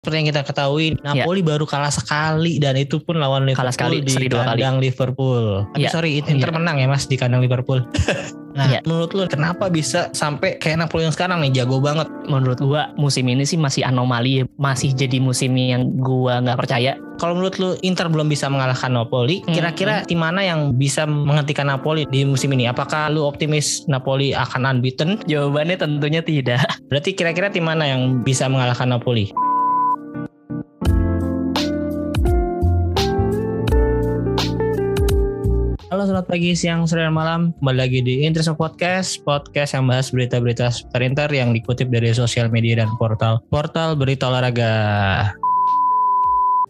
Seperti yang kita ketahui, Napoli baru kalah sekali dan itu pun lawan Liverpool Kalah sekali, di seri dua kali. kandang Liverpool. Tapi Iya. sorry, Inter Iya. menang ya Mas di kandang Liverpool. nah, Iya. menurut lu kenapa bisa sampai kayak Napoli yang sekarang nih jago banget? Menurut gua musim ini sih masih anomali, ya. masih jadi musim yang gua nggak percaya. Kalau menurut lu Inter belum bisa mengalahkan Napoli, Hmm, kira-kira tim mana yang bisa menghentikan Napoli di musim ini? Apakah lu optimis Napoli akan unbeaten? Jawabannya tentunya tidak. Berarti kira-kira tim mana yang bisa mengalahkan Napoli? Halo selamat pagi, siang, sore, dan malam Kembali lagi di Interest Podcast Podcast yang bahas berita-berita seputar Inter Yang dikutip dari sosial media dan portal Portal Berita Olahraga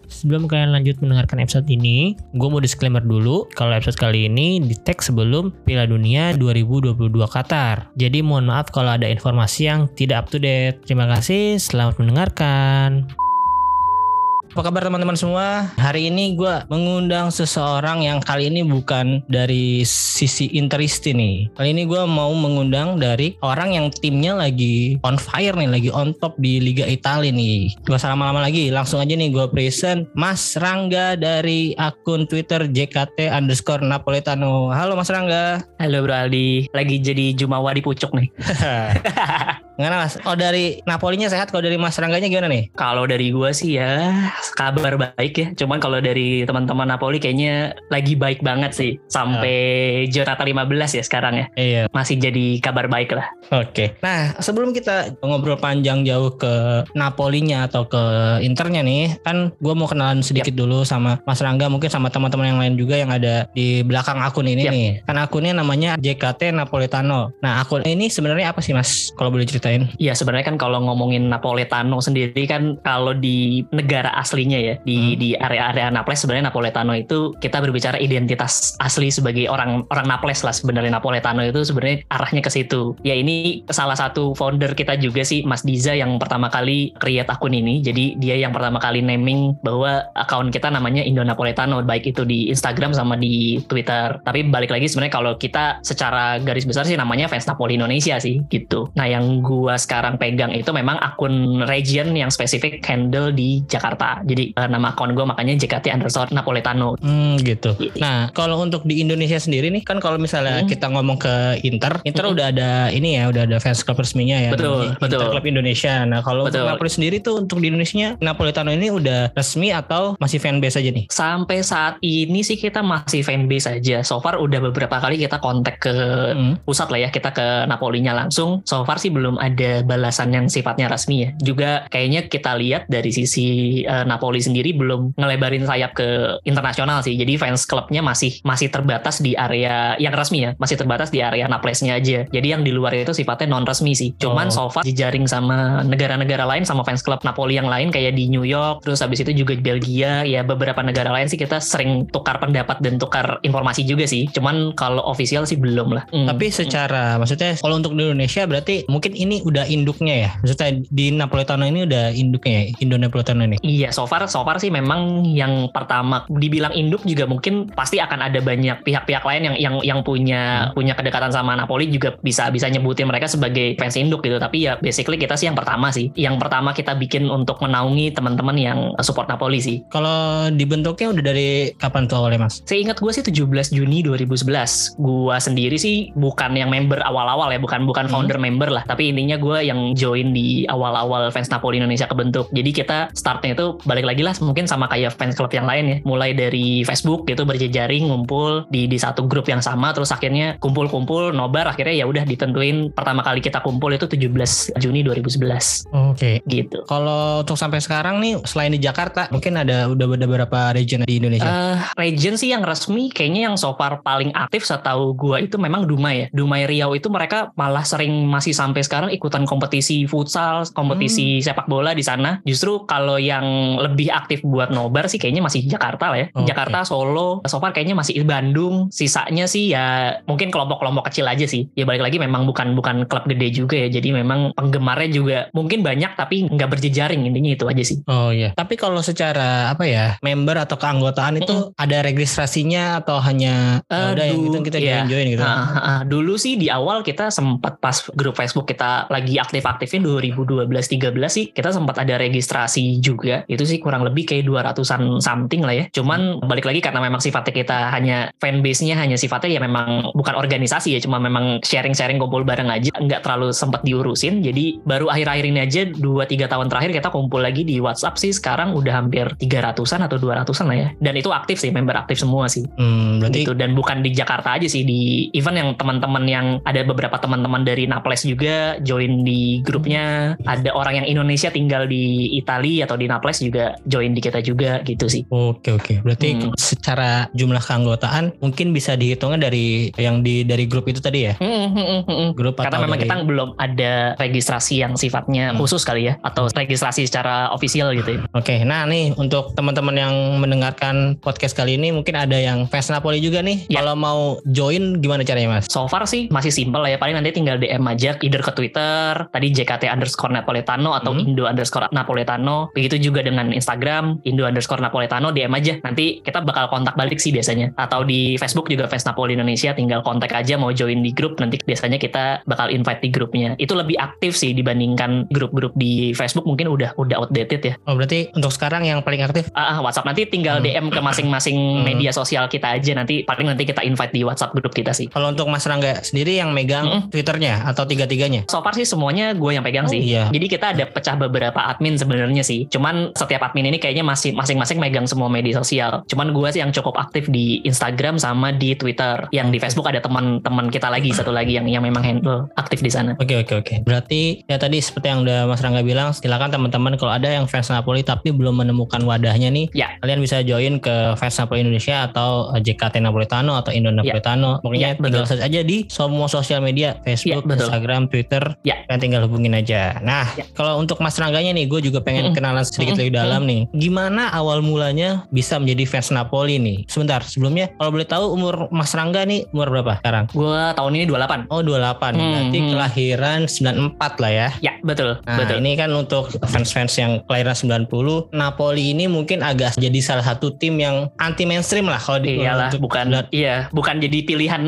Sebelum kalian lanjut mendengarkan episode ini, gue mau disclaimer dulu kalau episode kali ini di tag sebelum Piala Dunia 2022 Qatar. Jadi mohon maaf kalau ada informasi yang tidak up to date. Terima kasih, selamat mendengarkan. Apa kabar teman-teman semua? Hari ini gue mengundang seseorang yang kali ini bukan dari sisi Interisti nih. Kali ini gue mau mengundang dari orang yang timnya lagi on fire nih, lagi on top di Liga Italia nih. Gak salah lama-lama lagi, langsung aja nih gue present Mas Rangga dari akun Twitter JKT underscore Napoletano. Halo Mas Rangga. Halo Bro Aldi, lagi jadi jumawa di pucuk nih. Gimana Mas? Oh dari Napolinya sehat, kalau dari Mas Rangganya gimana nih? Kalau dari gua sih ya kabar baik ya. Cuman kalau dari teman-teman Napoli kayaknya lagi baik banget sih. Sampai Jonata 15 ya sekarang ya. Iya. Masih jadi kabar baik lah. Oke. Nah, sebelum kita ngobrol panjang jauh ke Napolinya atau ke Internya nih, kan gue mau kenalan sedikit dulu sama Mas Rangga, mungkin sama teman-teman yang lain juga yang ada di belakang akun ini Yap. nih. Kan akunnya namanya JKT Napoletano. Nah, akun ini sebenarnya apa sih Mas? Kalau boleh ceritain? Ya sebenarnya kan kalau ngomongin Napoletano sendiri kan kalau di negara aslinya ya di Hmm. di area-area Naples sebenarnya Napoletano itu kita berbicara identitas asli sebagai orang orang Naples lah sebenarnya Napoletano itu sebenarnya arahnya ke situ. Ya ini salah satu founder kita juga sih Mas Diza yang pertama kali create akun ini. Jadi dia yang pertama kali naming bahwa akun kita namanya Indo Napoletano baik itu di Instagram sama di Twitter. Tapi balik lagi sebenarnya kalau kita secara garis besar sih namanya fans Napoli Indonesia sih gitu. Nah yang gua sekarang pegang itu memang akun region yang spesifik handle di Jakarta. Jadi eh, nama akun gua makanya JKT underscore Napoletano. Hmm, gitu. Nah, kalau untuk di Indonesia sendiri nih, kan kalau misalnya Hmm. kita ngomong ke Inter, Inter Hmm. udah ada ini ya, udah ada fans club resminya ya. Betul, Inter betul. Club Indonesia. Nah, kalau untuk. Napoli sendiri tuh untuk di Indonesia Napoletano ini udah resmi atau masih fanbase aja nih? Sampai saat ini sih kita masih fanbase aja. So far udah beberapa kali kita kontak ke Hmm. pusat lah ya kita ke Napolinya langsung. So far sih belum ada balasan yang sifatnya resmi ya. Juga kayaknya kita lihat dari sisi eh, Napoli sendiri belum ngelebarin sayap ke internasional sih. Jadi fans klubnya masih masih terbatas di area yang resmi ya, masih terbatas di area Naplesnya aja. Jadi yang di luar itu sifatnya non resmi sih. Cuman Oh. so far dijaring sama negara-negara lain sama fans klub Napoli yang lain kayak di New York, terus habis itu juga di Belgia, ya beberapa negara lain sih kita sering tukar pendapat dan tukar informasi juga sih. Cuman kalau official sih belum lah. Hmm. Tapi secara maksudnya kalau untuk di Indonesia berarti mungkin ini udah induknya ya. Maksudnya di Napoletano ini udah induknya ya, Indo ini. Iya, so far so far sih memang yang pertama dibilang induk juga mungkin pasti akan ada banyak pihak-pihak lain yang yang yang punya punya kedekatan sama Napoli juga bisa bisa nyebutin mereka sebagai fans induk gitu. Tapi ya basically kita sih yang pertama sih. Yang pertama kita bikin untuk menaungi teman-teman yang support Napoli sih. Kalau dibentuknya udah dari kapan tuh awalnya Mas? Seingat gue sih 17 Juni 2011. Gua sendiri sih bukan yang member awal-awal ya, bukan bukan Hmm. founder member lah. Tapi intinya gue yang join di awal-awal fans Napoli Indonesia kebentuk. Jadi kita startnya itu balik lagi lah mungkin sama kayak fans klub yang lain ya. Mulai dari Facebook gitu berjejaring ngumpul di di satu grup yang sama terus akhirnya kumpul-kumpul nobar akhirnya ya udah ditentuin pertama kali kita kumpul itu 17 Juni 2011 Oke. gitu. Kalau untuk sampai sekarang nih selain di Jakarta mungkin ada udah ada beberapa region di Indonesia. Eh, region sih yang resmi kayaknya yang so far paling aktif setahu gua itu memang Dumai ya. Dumai Riau itu mereka malah sering masih sampai sekarang ikutan kompetisi futsal, kompetisi sepak bola di sana. Justru kalau yang lebih aktif buat nobar sih kayaknya masih Jakarta lah ya. Oke. Jakarta, Solo, so far kayaknya masih Bandung. Sisanya sih ya mungkin kelompok-kelompok kecil aja sih. Ya balik lagi memang bukan bukan klub gede juga ya. Jadi memang penggemarnya juga mungkin banyak tapi nggak berjejaring intinya itu aja sih. Oh iya. Tapi kalau secara apa ya, member atau keanggotaan itu ada registrasinya atau hanya ya udah yang gitu kita iya. join gitu. Ah, ah, ah. dulu sih di awal kita sempat pas grup Facebook kita lagi aktif-aktifnya 2012-13 sih kita sempat ada registrasi juga itu sih kurang lebih kayak 200an something lah ya. Cuman balik lagi karena memang sifatnya kita hanya fanbase-nya hanya sifatnya ya memang bukan organisasi ya cuma memang sharing-sharing kumpul bareng aja nggak terlalu sempat diurusin. Jadi baru akhir-akhir ini aja 2-3 tahun terakhir kita kumpul lagi di WhatsApp sih sekarang udah hampir 300an atau 200an lah ya. Dan itu aktif sih member aktif semua sih. Hmm, berarti gitu dan bukan di Jakarta aja sih di event yang teman-teman yang ada beberapa teman-teman dari Naples juga join di grupnya. Ada orang yang Indonesia tinggal di Italia atau di Naples juga join di kita juga gitu sih Oke oke. Berarti Hmm. secara jumlah keanggotaan mungkin bisa dihitungnya dari yang di dari grup itu tadi ya. Grup karena memang dari- kita belum ada registrasi yang sifatnya Hmm. khusus kali ya atau registrasi secara official gitu ya. Oke, nah nih untuk teman-teman yang mendengarkan podcast kali ini mungkin ada yang fans Napoli juga nih. Ya. Kalau mau join gimana caranya mas? So far sih masih simpel lah ya. Paling nanti tinggal DM aja either ke Twitter, tadi JKT underscore Napoletano atau Hmm. Indo underscore Napoletano. Begitu juga dengan Instagram, Indo underscore Napoletano, DM aja. Nanti kita bakal kontak balik sih biasanya. Atau di Facebook juga Fans Napoli Indonesia, tinggal kontak aja mau join di grup. Nanti biasanya kita bakal invite di grupnya. Itu lebih aktif sih dibandingkan grup-grup di Facebook mungkin udah udah outdated ya. Oh berarti untuk sekarang yang paling aktif Ah, ah, WhatsApp nanti tinggal Hmm. DM ke masing-masing Hmm. media sosial kita aja. Nanti paling nanti kita invite di WhatsApp grup kita sih. kalau untuk Mas Rangga sendiri yang megang Mm-mm. Twitternya atau tiga-tiganya? So far sih semuanya gue yang pegang Oh, sih. iya. Jadi kita ada pecah beberapa admin sebenarnya sih. Cuman setiap admin ini kayaknya masih masing-masing megang semua media sosial. Cuman gue sih yang cukup aktif di Instagram sama di Twitter. Yang di Facebook ada teman-teman kita lagi satu lagi yang yang memang handle aktif di sana. Oke oke oke. Berarti ya tadi seperti yang udah Mas Rangga bilang, silakan teman-teman kalau ada yang fans Napoli tapi belum menemukan wadahnya nih, Ya. kalian bisa join ke fans Napoli Indonesia atau eh, JKT Napolitano atau Indo Napolitano. Pokoknya Ya, tinggal search aja di semua sosial media, Facebook, Ya. Instagram, Twitter. Ya. Kalian tinggal hubungin aja. Nah, Ya. kalau untuk Mas Rangganya nih, gue juga pengen Mm-mm. kenalan sedikit Mm-mm. lebih dalam nih. Gimana awal mulanya bisa menjadi fans Napoli nih? Sebentar, sebelumnya kalau boleh tahu umur Mas Rangga nih umur berapa sekarang? Gue tahun ini 28. Oh 28 Hmm, Berarti hmm. kelahiran 94 lah ya Ya, betul. Nah betul. ini kan untuk fans-fans yang kelahiran 90 Napoli ini mungkin agak jadi salah satu tim yang anti mainstream lah Kalau di Iyalah, untuk- bukan iya, bukan jadi pilihan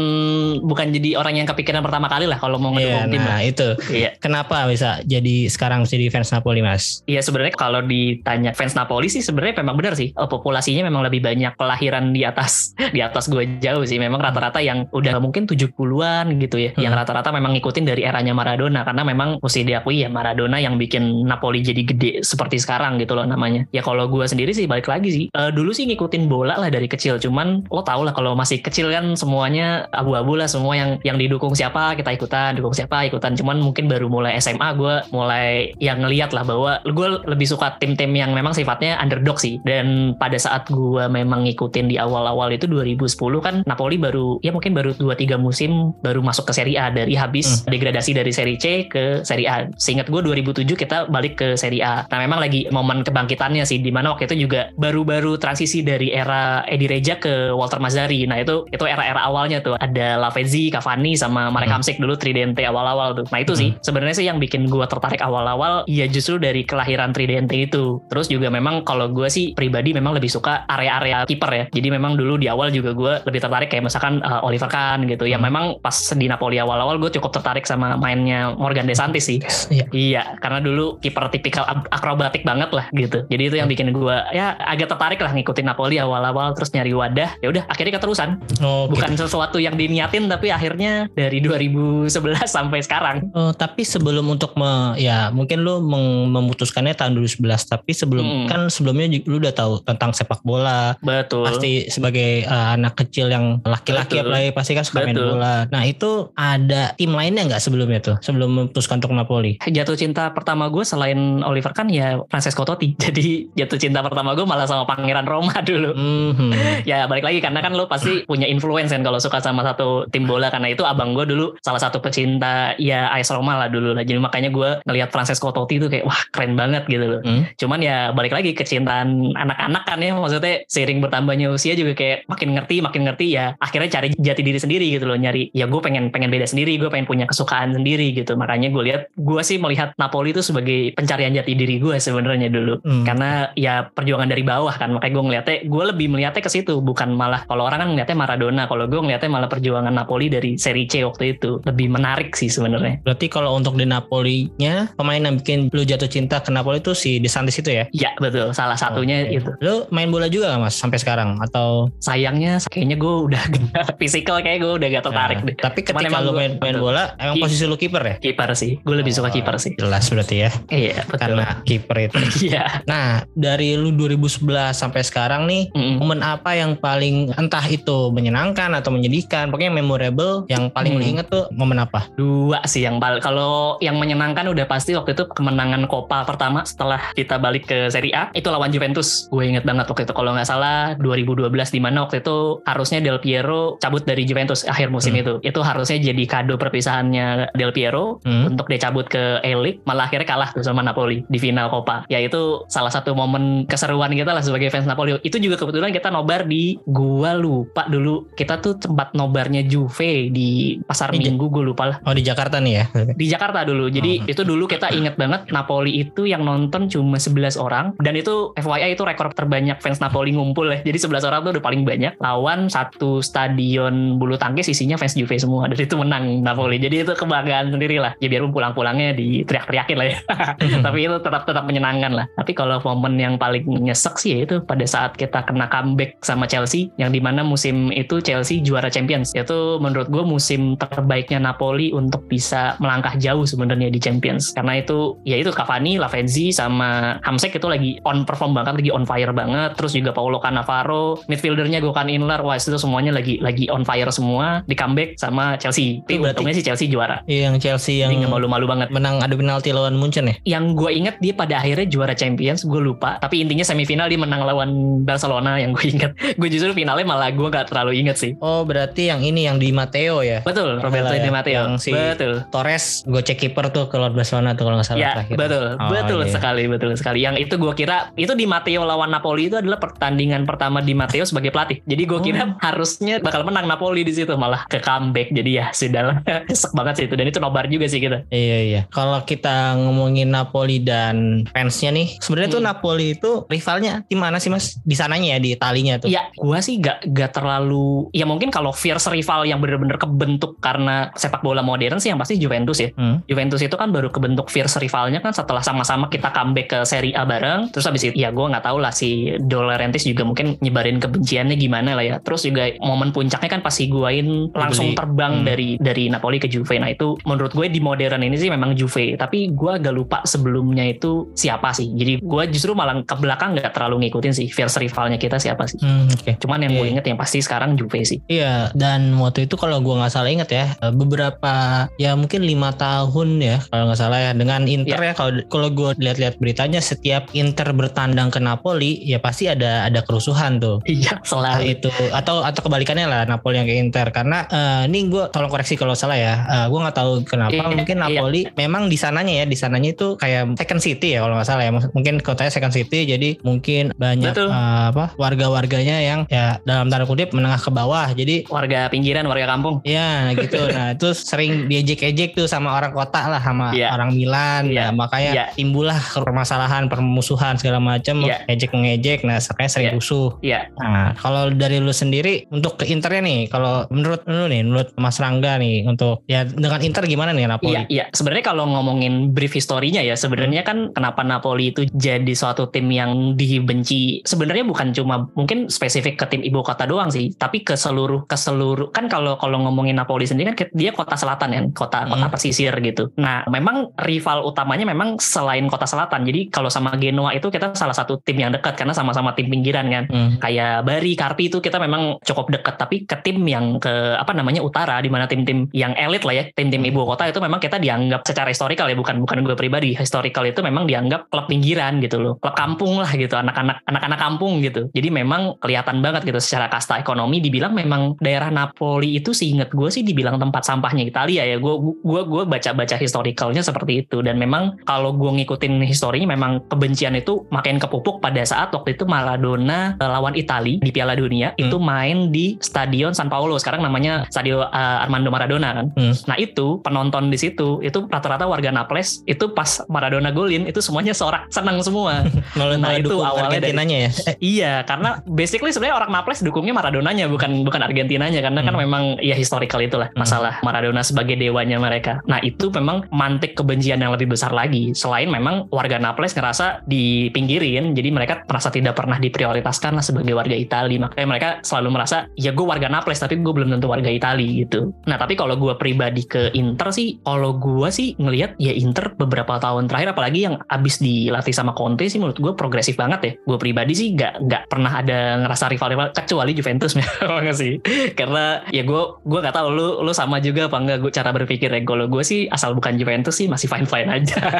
bukan jadi orang yang kepikiran pertama kali lah kalau mau Iya ngedukung tim. nah lah. itu Iya. Kenapa bisa jadi sekarang jadi fans Napoli mas? Iya sebenarnya kalau ditanya fans Napoli sih sebenarnya memang benar sih. Eh, populasinya memang lebih banyak kelahiran di atas di atas gue jauh sih. Memang rata-rata yang udah mungkin 70-an gitu ya yang Hmm. rata-rata memang ngikutin dari eranya Maradona. Karena memang mesti diakui ya Maradona yang bikin Napoli jadi gede seperti sekarang gitu loh namanya. Ya kalau gue sendiri sih balik lagi sih. Eh, dulu sih ngikutin bola lah dari kecil. Cuman lo tau lah kalau masih kecil kan semuanya abu-abu lah. Semua yang yang didukung siapa kita ikutan. Dukung siapa ikutan. Cuman mungkin baru mulai SMA gue mulai yang ngeliat lah bahwa gue lebih suka tim-tim yang memang sifatnya underdog sih. Dan pada saat gue memang ngikutin di awal-awal itu 2010 kan Napoli baru ya mungkin baru 2-3 musim baru masuk ke Serie A dari habis degradasi dari Serie C ke Serie A. Seingat gue 2007 kita balik ke Serie A. Nah memang lagi momen kebangkitannya sih di mana waktu itu juga baru-baru transisi dari era Edi Reja ke Walter Mazzari. Nah itu itu era-era awalnya tuh. Ada Lavezzi, Cavani sama Marek Hmm. Hamsik dulu Tridente awal-awal tuh. Nah itu sih sebenarnya sih yang bikin gue tertarik awal-awal ya justru dari kelahiran Tridente itu. Terus juga memang kalau gue sih pribadi memang lebih suka area-area kiper ya jadi memang dulu di awal juga gue lebih tertarik kayak misalkan uh, Oliver Kahn gitu yang Hmm. memang pas di Napoli awal-awal gue cukup tertarik sama mainnya Morgan De Santis sih Iya. Iya, karena dulu kiper tipikal ak- akrobatik banget lah gitu. Jadi itu yang bikin gue ya agak tertarik lah ngikutin Napoli awal-awal terus nyari wadah. Ya udah akhirnya keterusan. Oh, gitu. Bukan sesuatu yang diniatin tapi akhirnya dari 2011 sampai sekarang. Oh, tapi sebelum untuk me- ya mungkin meng- memutuskannya tahun 2011 tapi sebelum Hmm. kan sebelumnya lu udah tahu tentang sepak bola Betul. pasti sebagai uh, anak kecil yang laki-laki apalagi pasti kan suka main Betul. bola. Nah itu ada tim lainnya nggak sebelumnya tuh sebelum memutuskan untuk Napoli? Jatuh cinta pertama gue selain Oliver kan ya Francesco Totti. Jadi jatuh cinta pertama gue malah sama Pangeran Roma dulu. Mhm. ya balik lagi karena kan lo pasti punya influence kan kalau suka sama satu tim bola karena itu abang gue dulu salah satu pecinta ya AS Roma lah dulu lah jadi makanya gue ngelihat Francesco Totti itu kayak wah keren banget gitu loh Hmm. cuman ya ya balik lagi kecintaan anak-anak kan ya. Maksudnya seiring bertambahnya usia juga kayak makin ngerti makin ngerti ya akhirnya cari jati diri sendiri gitu loh. Nyari ya gue pengen pengen beda sendiri gue pengen punya kesukaan sendiri gitu. Makanya gue lihat gue sih melihat Napoli itu sebagai pencarian jati diri gue sebenarnya dulu. Hmm. karena ya perjuangan dari bawah kan. Makanya gue ngeliatnya gue lebih melihatnya ke situ bukan malah kalau orang kan ngeliatnya Maradona. Kalau gue ngeliatnya malah perjuangan Napoli dari Serie C waktu itu. Lebih menarik sih sebenarnya. Berarti kalau untuk di Napoli-nya pemain yang bikin lu jatuh cinta ke Napoli itu si De Santis itu ya? Ya betul salah satunya Oke. itu Lu main bola juga gak mas sampai sekarang atau sayangnya kayaknya gue udah fisikal kayak gue udah gak tertarik Nah, deh Tapi Cuman ketika emang lu main, main betul. bola emang Ki- posisi lu kiper ya? kiper sih gue lebih suka Oh, kiper sih Jelas berarti ya. iya betul Karena kiper itu. iya Nah, dari lu 2011 sampai sekarang nih, Mm-mm. momen apa yang paling entah itu menyenangkan atau menyedihkan, pokoknya memorable yang paling lu Hmm. inget tuh momen apa? dua sih yang paling kalau yang menyenangkan udah pasti waktu itu kemenangan Copa pertama setelah kita balik ke Serie A itu lawan Juventus gue inget banget waktu itu kalau nggak salah 2012 di mana waktu itu harusnya Del Piero cabut dari Juventus akhir musim Hmm. itu itu harusnya jadi kado perpisahannya Del Piero Hmm? untuk dia cabut ke A-League malah akhirnya kalah tuh sama Napoli di final Copa ya itu salah satu momen keseruan kita lah sebagai fans Napoli itu juga kebetulan kita nobar di gua lupa dulu kita tuh tempat nobarnya Juve di pasar Di Minggu gue lupa lah Oh di Jakarta nih ya? di Jakarta dulu. Jadi Hmm. itu dulu kita inget banget Napoli itu yang nonton cuma 11 orang dan itu FYI itu rekor terbanyak fans Napoli ngumpul ya. Jadi 11 orang tuh udah paling banyak lawan satu stadion bulu tangkis isinya fans Juve semua dan itu menang Napoli. Jadi itu kebanggaan sendiri lah. Ya biarpun pulang-pulangnya diteriak-teriakin lah ya. Tapi itu tetap tetap menyenangkan lah. Tapi kalau momen yang paling nyesek sih ya itu pada saat kita kena comeback sama Chelsea yang di mana musim itu Chelsea juara Champions. Itu menurut gue musim terbaiknya Napoli untuk bisa melangkah jauh sebenarnya di Champions. Karena itu ya itu Cavani, Lavezzi sama Hamsik itu lagi on perform banget, lagi on fire banget. Terus juga Paulo Cannavaro, midfieldernya Gökhan Inler, wah itu semuanya lagi lagi on fire semua di comeback sama Chelsea. Tapi untungnya sih Chelsea juara. Yang Chelsea yang nggak malu-malu banget menang adu penalti lawan Munchen ya? yang gue inget dia pada akhirnya juara Champions gue lupa tapi intinya semifinal dia menang lawan Barcelona yang gue inget gue justru finalnya malah gue gak terlalu inget sih Oh berarti yang ini yang di Matteo ya? betul Roberto Salah ya, Di Matteo yang si- betul Torres gocek kiper tuh ke lawan Barcelona tuh kalau nggak salah Ya terakhir. betul Oh, betul iya. sekali betul sekali yang itu gue kira itu di Matteo lawan Napoli itu adalah pertandingan pertama di Matteo sebagai pelatih jadi gue kira Oh. harusnya bakal menang Napoli di situ malah ke comeback jadi ya sudahlah sek banget sih itu dan itu nobar juga sih kita Iya iya. Kalau kita ngomongin Napoli dan fansnya nih, sebenarnya tuh Hmm. Napoli itu rivalnya di mana sih mas? Di sananya ya di Italinya tuh. Ya, gua sih gak, gak terlalu. Ya mungkin kalau fierce rival yang bener-bener kebentuk karena sepak bola modern sih yang pasti Juventus ya. Hmm. Juventus itu kan baru kebentuk fierce rivalnya kan setelah sama-sama kita comeback ke Serie A bareng. Terus habis itu ya gue nggak tahu lah si De Laurentiis juga mungkin nyebarin kebenciannya gimana lah ya. Terus juga momen puncaknya kan pas Higuain langsung terbang Hmm. dari dari Napoli ke Juve. Nah itu menurut gue di modern ini sih memang Juve. Tapi gue agak lupa sebelumnya itu siapa sih. Jadi gue justru malah ke belakang nggak terlalu ngikutin sih fierce rivalnya kita siapa sih. Hmm, Oke. Cuman yang gue Iya. inget yang pasti sekarang Juve sih. Iya dan waktu itu kalau gua nggak salah ingat ya eh, beberapa ya mungkin lima tahun ya kalau nggak salah ya dengan Inter ya kalau kalau gue lihat-lihat beritanya setiap Inter bertandang ke Napoli ya pasti ada ada kerusuhan tuh. Iya, selalu. itu atau atau kebalikannya lah Napoli yang ke Inter karena eh, ini gue tolong koreksi kalau salah ya Eh, gue nggak tahu kenapa Iya, mungkin iya. Napoli memang di sananya ya di sananya itu kayak second city ya kalau nggak salah ya mungkin kotanya second city jadi mungkin banyak Betul. eh, apa warga-warganya yang ya dalam tanda kutip menengah ke bawah jadi Warga pinggiran, warga kampung. Ya gitu. Nah itu sering diejek-ejek tuh sama orang kota lah sama Iya. orang Milan. Iya. Nah, makanya Iya. timbullah permasalahan, permusuhan segala macam, Iya. ejek mengejek. Nah makanya sering Iya. rusuh. Iya, Nah kalau dari lu sendiri untuk ke Internya nih, kalau menurut lu nih, menurut Mas Rangga nih untuk ya dengan Inter gimana nih Napoli? Iya, iya. Sebenarnya kalau ngomongin brief historinya ya, sebenarnya kan kenapa Napoli itu jadi suatu tim yang dibenci. Sebenarnya bukan cuma mungkin spesifik ke tim ibu kota doang sih, tapi ke seluruh ke seluruh kan kalau kalau ngomongin Napoli sendiri kan dia kota selatan ya, kota kota Hmm. pesisir gitu. Nah, memang rival utamanya memang selain kota selatan. Jadi kalau sama Genoa itu kita salah satu tim yang dekat karena sama-sama tim pinggiran kan. Hmm. kayak Bari, Karpi itu kita memang cukup dekat tapi ke tim yang ke apa namanya utara di mana tim-tim yang elit lah ya tim-tim ibu kota itu memang kita dianggap secara historikal ya bukan bukan gue pribadi. Historikal itu memang dianggap klub pinggiran gitu loh. Klub kampung lah gitu anak-anak anak-anak kampung gitu. Jadi memang kelihatan banget gitu secara kasta ekonomi. Dibilang memang daerah Napoli itu seingat gue sih dibilang tempat sampahnya Italia ya. Gue gue gue baca-baca historikalnya seperti itu. Dan memang kalau gue ngikutin historinya memang kebencian itu makin kepupuk pada saat waktu itu Maradona uh, lawan Italia di Piala Dunia Hmm. itu main di Stadion San Paolo sekarang namanya Stadio uh, Armando Maradona kan. Hmm. Nah itu penonton di situ itu rata-rata warga Naples itu pas Maradona golin itu semuanya sorak senang semua. Nah, itu awalnya dari- ya. Eh, iya karena basically sebenarnya orang Naples dukungnya Maradonanya bukan bukan Argentinanya karena kan Hmm. memang ya historical itulah Hmm. masalah Maradona sebagai dewanya mereka. Nah itu memang mantik kebencian yang lebih besar lagi. Selain memang warga Naples ngerasa dipinggirin, jadi mereka merasa tidak pernah diprioritaskan lah sebagai warga Italia. Makanya mereka selalu merasa ya gue warga Naples tapi gue belum tentu warga Italia gitu. Nah tapi kalau gue pribadi ke Inter sih, kalau gue sih ngelihat ya Inter beberapa tahun terakhir apalagi yang abis dilatih sama Conte sih menurut gue progresif banget ya. Gue pribadi sih nggak nggak pernah ada ngerasa rival-rival kecuali Juventus memang sih. Karena ya gue gue nggak tahu lu lu sama juga apa enggak gue cara berpikir ya. Kalau gue sih asal bukan Juventus sih masih fine fine aja.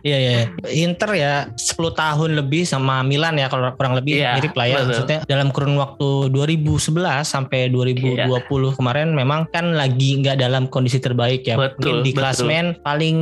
Iya iya. Inter ya 10 tahun lebih sama Milan ya kalau kurang lebih Iya, mirip lah ya. betul. Maksudnya dalam kurun waktu 2011 sampai 2020 Iya. kemarin memang kan lagi nggak dalam kondisi terbaik ya. Betul, Mungkin di betul. klasmen paling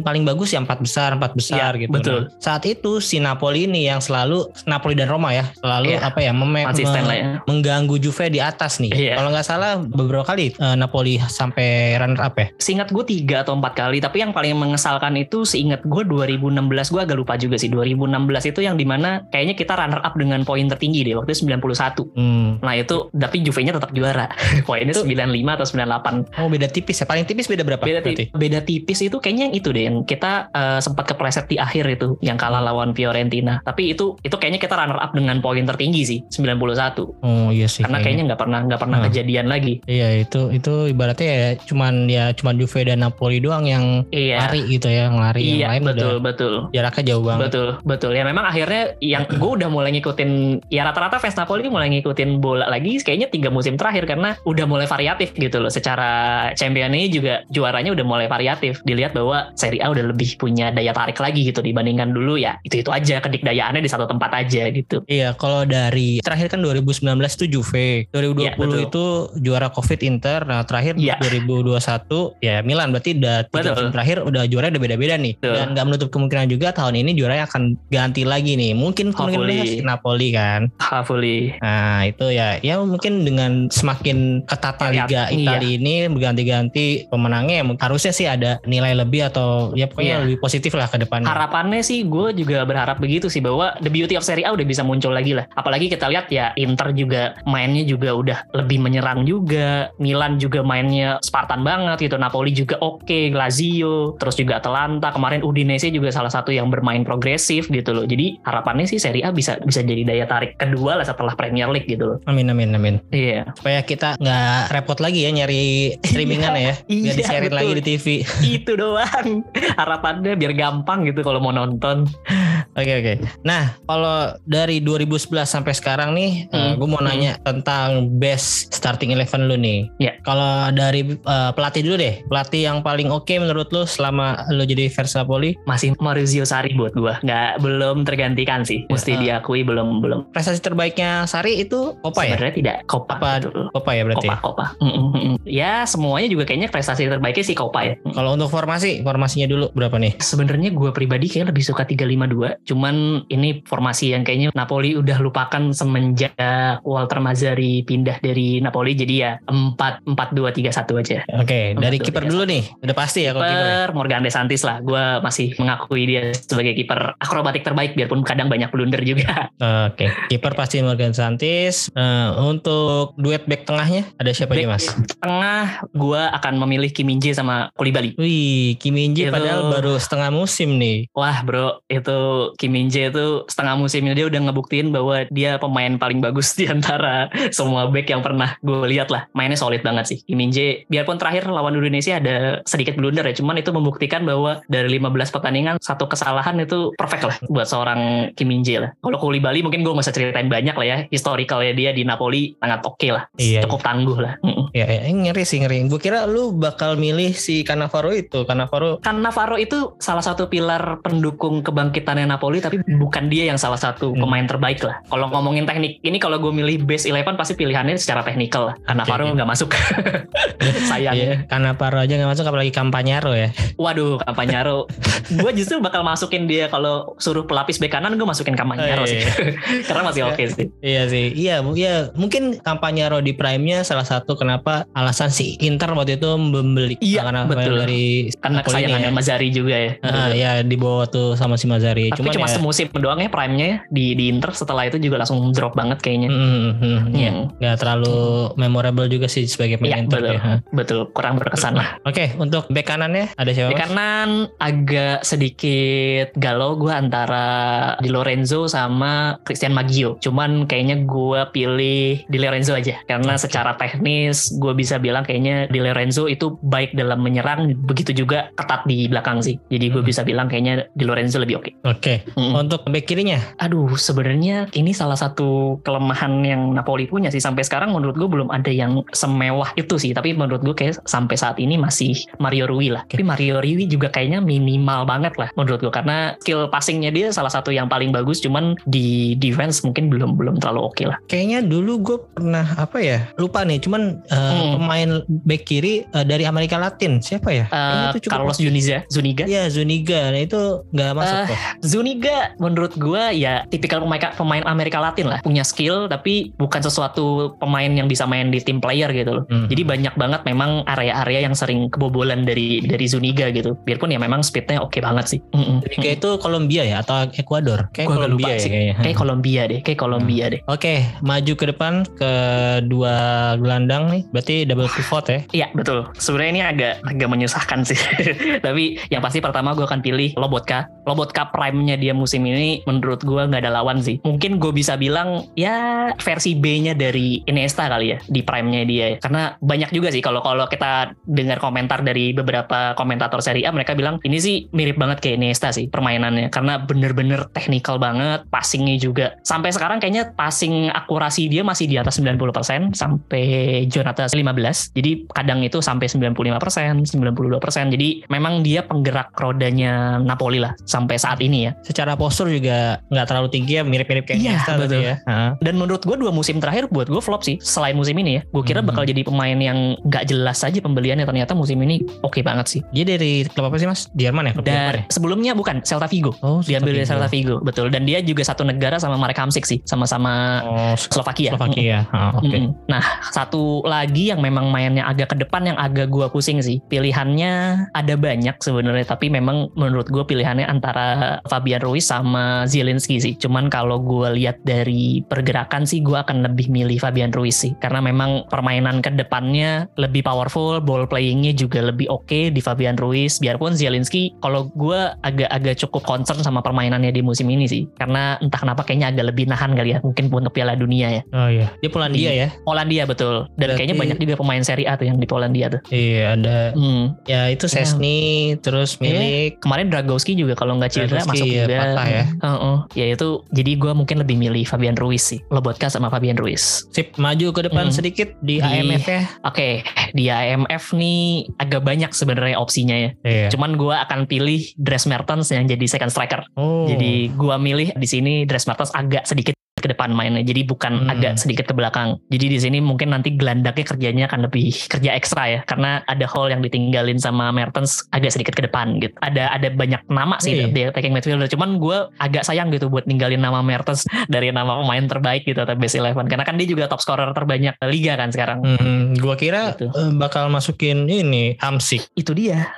paling bagus ya empat besar empat besar Iya, gitu. betul. Nah, saat itu si Napoli ini yang selalu Napoli dan Roma ya selalu Iya, apa ya meme- Konsisten me- lah ya. mengganggu Juve di atas nih. Iya. Kalau nggak salah beberapa kali eh, Napoli sampai runner up ya. Seingat gue tiga atau empat kali, tapi yang paling mengesalkan itu seingat gue 2016 gue agak lupa juga sih. 2016 itu yang di mana kayaknya kita runner up dengan poin tertinggi deh waktu itu 91. Hmm. Nah itu tapi Juve-nya tetap juara. Poinnya Itu- 95 atau 98. Oh beda tipis ya. Paling tipis beda berapa? Beda, ti- beda tipis itu kayaknya yang itu deh yang kita eh, sempat kepleset di akhir itu yang kalah lawan Fiorentina. Tapi itu itu kayaknya kita runner up dengan poin tertinggi sih 91. Oh iya sih. Karena kayaknya nggak pernah nggak pernah Hmm. kejadian lagi. Iya itu itu ibaratnya ya cuman ya cuman Juve dan Napoli doang yang Iya. lari gitu ya, yang lari yang Iya lain betul udah betul. jaraknya jauh banget. Betul, betul. Ya memang akhirnya yang gue udah mulai ngikutin ya rata-rata fans Napoli mulai ngikutin bola lagi kayaknya tiga musim terakhir karena udah mulai variatif gitu loh. Secara champion ini juga juaranya udah mulai variatif. Dilihat bahwa Serie A udah lebih punya daya tarik lagi gitu dibandingkan dulu ya. Itu-itu aja kedikdayaannya di satu tempat aja gitu. Iya, kalau dari terakhir kan 2019 itu Juve, 2020 Iya, betul. itu juara Covid Inter, nah terakhir Iya. 2021 ya Milan berarti udah tiga musim terakhir udah juara udah beda-beda nih. Betul. Dan nggak menutup kemungkinan juga tahun ini juara akan ganti lagi nih. Mungkin kemungkinan Napoli kan. Hopefully. Nah itu ya, ya mungkin dengan semakin ketatnya Variat- Liga iya. Italia ini berganti-ganti pemenangnya, ya harusnya sih ada nilai lebih atau ya pokoknya Iya. lebih positif lah ke depannya. Harapannya sih gue juga berharap begitu sih bahwa the beauty of Serie A udah bisa muncul lagi lah. Apalagi kita lihat ya Inter juga mainnya juga udah lebih menyerang juga. Milan juga mainnya Spartan banget gitu. Napoli juga oke, Lazio, terus juga Atalanta. Kemarin Udinese juga salah satu yang bermain progresif gitu loh. Jadi harapannya sih Serie A bisa bisa jadi daya tarik kedua lah setelah Premier League gitu loh. Amin amin amin. Iya. Supaya kita nggak repot lagi ya nyari streamingan ya, biar Iya, di-sharein betul. lagi di TV. Itu doang. Harapannya biar gampang gitu kalau mau nonton. Oke oke. Nah kalau dari 2011 sampai sekarang nih, Hmm. gue mau Hmm. nanya tentang best starting eleven lu nih. Ya. Kalau dari eh, pelatih dulu deh, pelatih yang paling oke menurut lu selama lu jadi fans Napoli, masih Maurizio Sarri buat gua nggak belum tergantikan sih mesti Ya. diakui belum belum prestasi terbaiknya Sari itu Copa ya? sebenarnya tidak Copa Apa betul. Copa ya berarti? Copa Copa Mm, mm, mm, ya semuanya juga kayaknya prestasi terbaiknya sih Copa ya. Kalau untuk formasi, formasinya dulu berapa nih? sebenarnya gua pribadi kayak lebih suka 352 cuman ini formasi yang kayaknya Napoli udah lupakan semenjak Walter Mazzari pindah dari Napoli jadi ya 4 4 2 3 1 aja Oke, dari Betul, kiper dulu nih. Udah pasti ya kalau kiper. ya? kiper Morgan De Santis lah gue masih mengakui dia sebagai kiper akrobatik terbaik biarpun kadang banyak blunder juga Oke, kiper pasti Morgan Santis. Eh, untuk duet back tengahnya ada siapa nih Back Mas? tengah gue akan memilih Kim Min Jae sama Koulibaly Wih, Kim Min Jae Itu- padahal baru setengah musim nih. Wah bro, itu Kim Min Jae itu setengah musimnya dia udah ngebuktiin bahwa dia pemain paling bagus di antara semua back yang pernah gue lihat lah. Mainnya solid banget sih. Kim Min Jae, biarpun terakhir lawan Indonesia ada sedikit blunder ya, cuman itu membuktikan bahwa dari 15 pertandingan satu kesalahan itu perfect lah buat seorang Kim Min Jae lah. Kalau Koulibaly mungkin gue gak usah ceritain banyak lah ya. Historicalnya dia di Napoli sangat oke lah. Iya. Cukup tangguh lah. Mm-mm. Ya, ya, ngeri sih ngeri. Gue kira lu bakal milih si Cannavaro itu. Cannavaro Navarro itu salah satu pilar pendukung kebangkitannya Napoli tapi bukan dia yang salah satu Hmm. pemain terbaik lah. Kalau ngomongin teknik ini kalau gue milih base 11 pasti pilihannya secara teknikal lah. Navarro oke. nggak masuk. Sayang. Iya, Cannavaro aja nggak masuk apalagi Campagnaro ya. Waduh, Campagnaro. gue justru bakal masukin dia ya kalau suruh pelapis bek kanan gue masukin Campagnaro Oh, sih. iya. Karena masih oke sih. Iya sih, iya, iya mungkin kampanye di Prime-nya salah satu kenapa alasan si Inter waktu itu membeli Iya, karena betul. dari Karena kesayangannya ya. Mazari juga ya. Ah, ya dibawa tuh sama si Mazzari. Tapi cuma ya, semusim doang ya prime-nya ya di, di Inter setelah itu juga langsung drop banget kayaknya. Hmm, hmm, Iya. nggak terlalu memorable juga sih sebagai Iya pemain Inter. betul, ya. betul kurang berkesan lah. Oke, untuk bek kanannya ada siapa? Mas? kanan agak sedikit galau gue antara Di Lorenzo sama Christian Maggio. Cuman kayaknya gue pilih Di Lorenzo aja karena secara teknis gue bisa bilang kayaknya Di Lorenzo itu baik dalam menyerang, begitu juga ketat di belakang sih. Jadi gue Hmm. bisa bilang kayaknya Di Lorenzo lebih oke. Oke, Mm. untuk bek kirinya Aduh, sebenarnya ini salah satu kelemahan yang Napoli punya sih. Sampai sekarang menurut gue belum ada yang semewah itu sih. Tapi menurut gue kayak sampai saat ini masih Mario Rui lah. Oke. Tapi Mario Rui juga kayaknya minimal banget lah menurut gue. Karena skill passingnya dia salah satu yang paling bagus. Cuman di defense mungkin belum belum terlalu oke lah. kayaknya dulu gue pernah apa ya? Lupa nih, cuman uh, Hmm. pemain bek kiri uh, dari Amerika Latin siapa ya? Eh, itu Carlos Zuniga, Zuniga. Iya Zuniga, nah itu nggak masuk Eh, tuh. Zuniga menurut gue ya tipikal pemain pemain Amerika Latin lah punya skill tapi bukan sesuatu pemain yang bisa main di tim player gitu loh Hmm. jadi banyak banget memang area-area yang sering kebobolan dari dari Zuniga gitu biarpun ya memang speednya oke banget sih. Zuniga itu Kolombia ya atau Ekuador? Kayak Kolombia lupa ya sih. kayaknya. kayak Kolombia deh kayak Kolombia deh Oke, maju ke depan ke dua gelandang nih. Berarti double pivot ya. Iya betul. Sebenarnya ini agak agak menyusahkan sih. Tapi yang pasti pertama gue akan pilih Lobotka. Lobotka prime-nya dia musim ini menurut gue nggak ada lawan sih. Mungkin gue bisa bilang ya versi B-nya dari Iniesta kali ya di prime-nya dia. ya. Karena banyak juga sih kalau kalau kita dengar komentar dari beberapa komentator Serie A mereka bilang ini sih mirip banget kayak Iniesta sih permainannya karena bener-bener technical banget, passingnya juga. Sampai sekarang kayaknya passing akurasi dia masih di atas 90% sampai Jonathan 15. Jadi kadang itu sampai 95%, 92%. Jadi memang dia penggerak rodanya Napoli lah sampai saat ini ya. Secara postur juga nggak terlalu tinggi ya, mirip-mirip kayak Iya, tadi betul. ya. Dan menurut gue dua musim terakhir buat gue flop sih. Selain musim ini ya, gue kira Hmm. bakal jadi pemain yang nggak jelas aja pembeliannya. Ternyata musim ini oke banget sih. Dia dari klub apa sih Mas? Jerman ya? Klub Jerman ya? sebelumnya bukan Celta Vigo. Oh, Diambil dari Celta Vigo. Betul. Dan dia juga satu negara sama Marek Hamsik sih, sama-sama Oh, Slovakia. Slovakia. Ah, Oke. Mm-mm. Nah, satu lagi yang memang mainnya agak ke depan yang agak gua pusing sih. Pilihannya ada banyak sebenarnya, tapi memang menurut gue pilihannya antara Fabian Ruiz sama Zielinski sih. Cuman kalau gue lihat dari pergerakan sih, gue akan lebih milih Fabian Ruiz sih, karena memang permainan ke depannya lebih powerful, ball playingnya juga lebih oke di Fabian Ruiz. Biarpun Zielinski, kalau gue agak-agak cukup concern sama permainannya di musim ini sih, karena entah kenapa kayaknya agak lebih nahan kali ya, mungkin untuk Piala Dunia ya. Oh iya. Dia Polandia ya? Polandia betul. Dan Berarti- kayaknya banyak juga pemain Serie A tuh yang di Polandia tuh. Iya, ada Hmm. ya itu Sesni, terus Milik. Kemarin Dragowski juga kalau nggak cedera Dragowski, masuk ya, juga. patah ya. Heeh. Ya itu jadi gue mungkin lebih milih Fabian Ruiz sih. Lobotka sama Fabian Ruiz. Sip, maju ke depan Hmm. sedikit di, Di- IMF ya. Oke, di AMF nih agak banyak sebenarnya opsinya ya. Iya. Cuman gue akan pilih Dres Mertens yang jadi second striker. Oh. Jadi gua milih di sini Dres Mertens agak sedikit ke depan mainnya. Jadi bukan Hmm. agak sedikit ke belakang. Jadi di sini mungkin nanti gelandangnya kerjanya akan lebih kerja ekstra ya karena ada hole yang ditinggalin sama Mertens agak sedikit ke depan gitu. Ada ada banyak nama sih Iya. di attacking midfielder. Cuman gua agak sayang gitu buat ninggalin nama Mertens dari nama pemain terbaik gitu atau best 11 karena kan dia juga top scorer terbanyak liga kan sekarang. Hmm, gua kira Gitu. eh, bakal masukin ini Hamsik. Itu dia.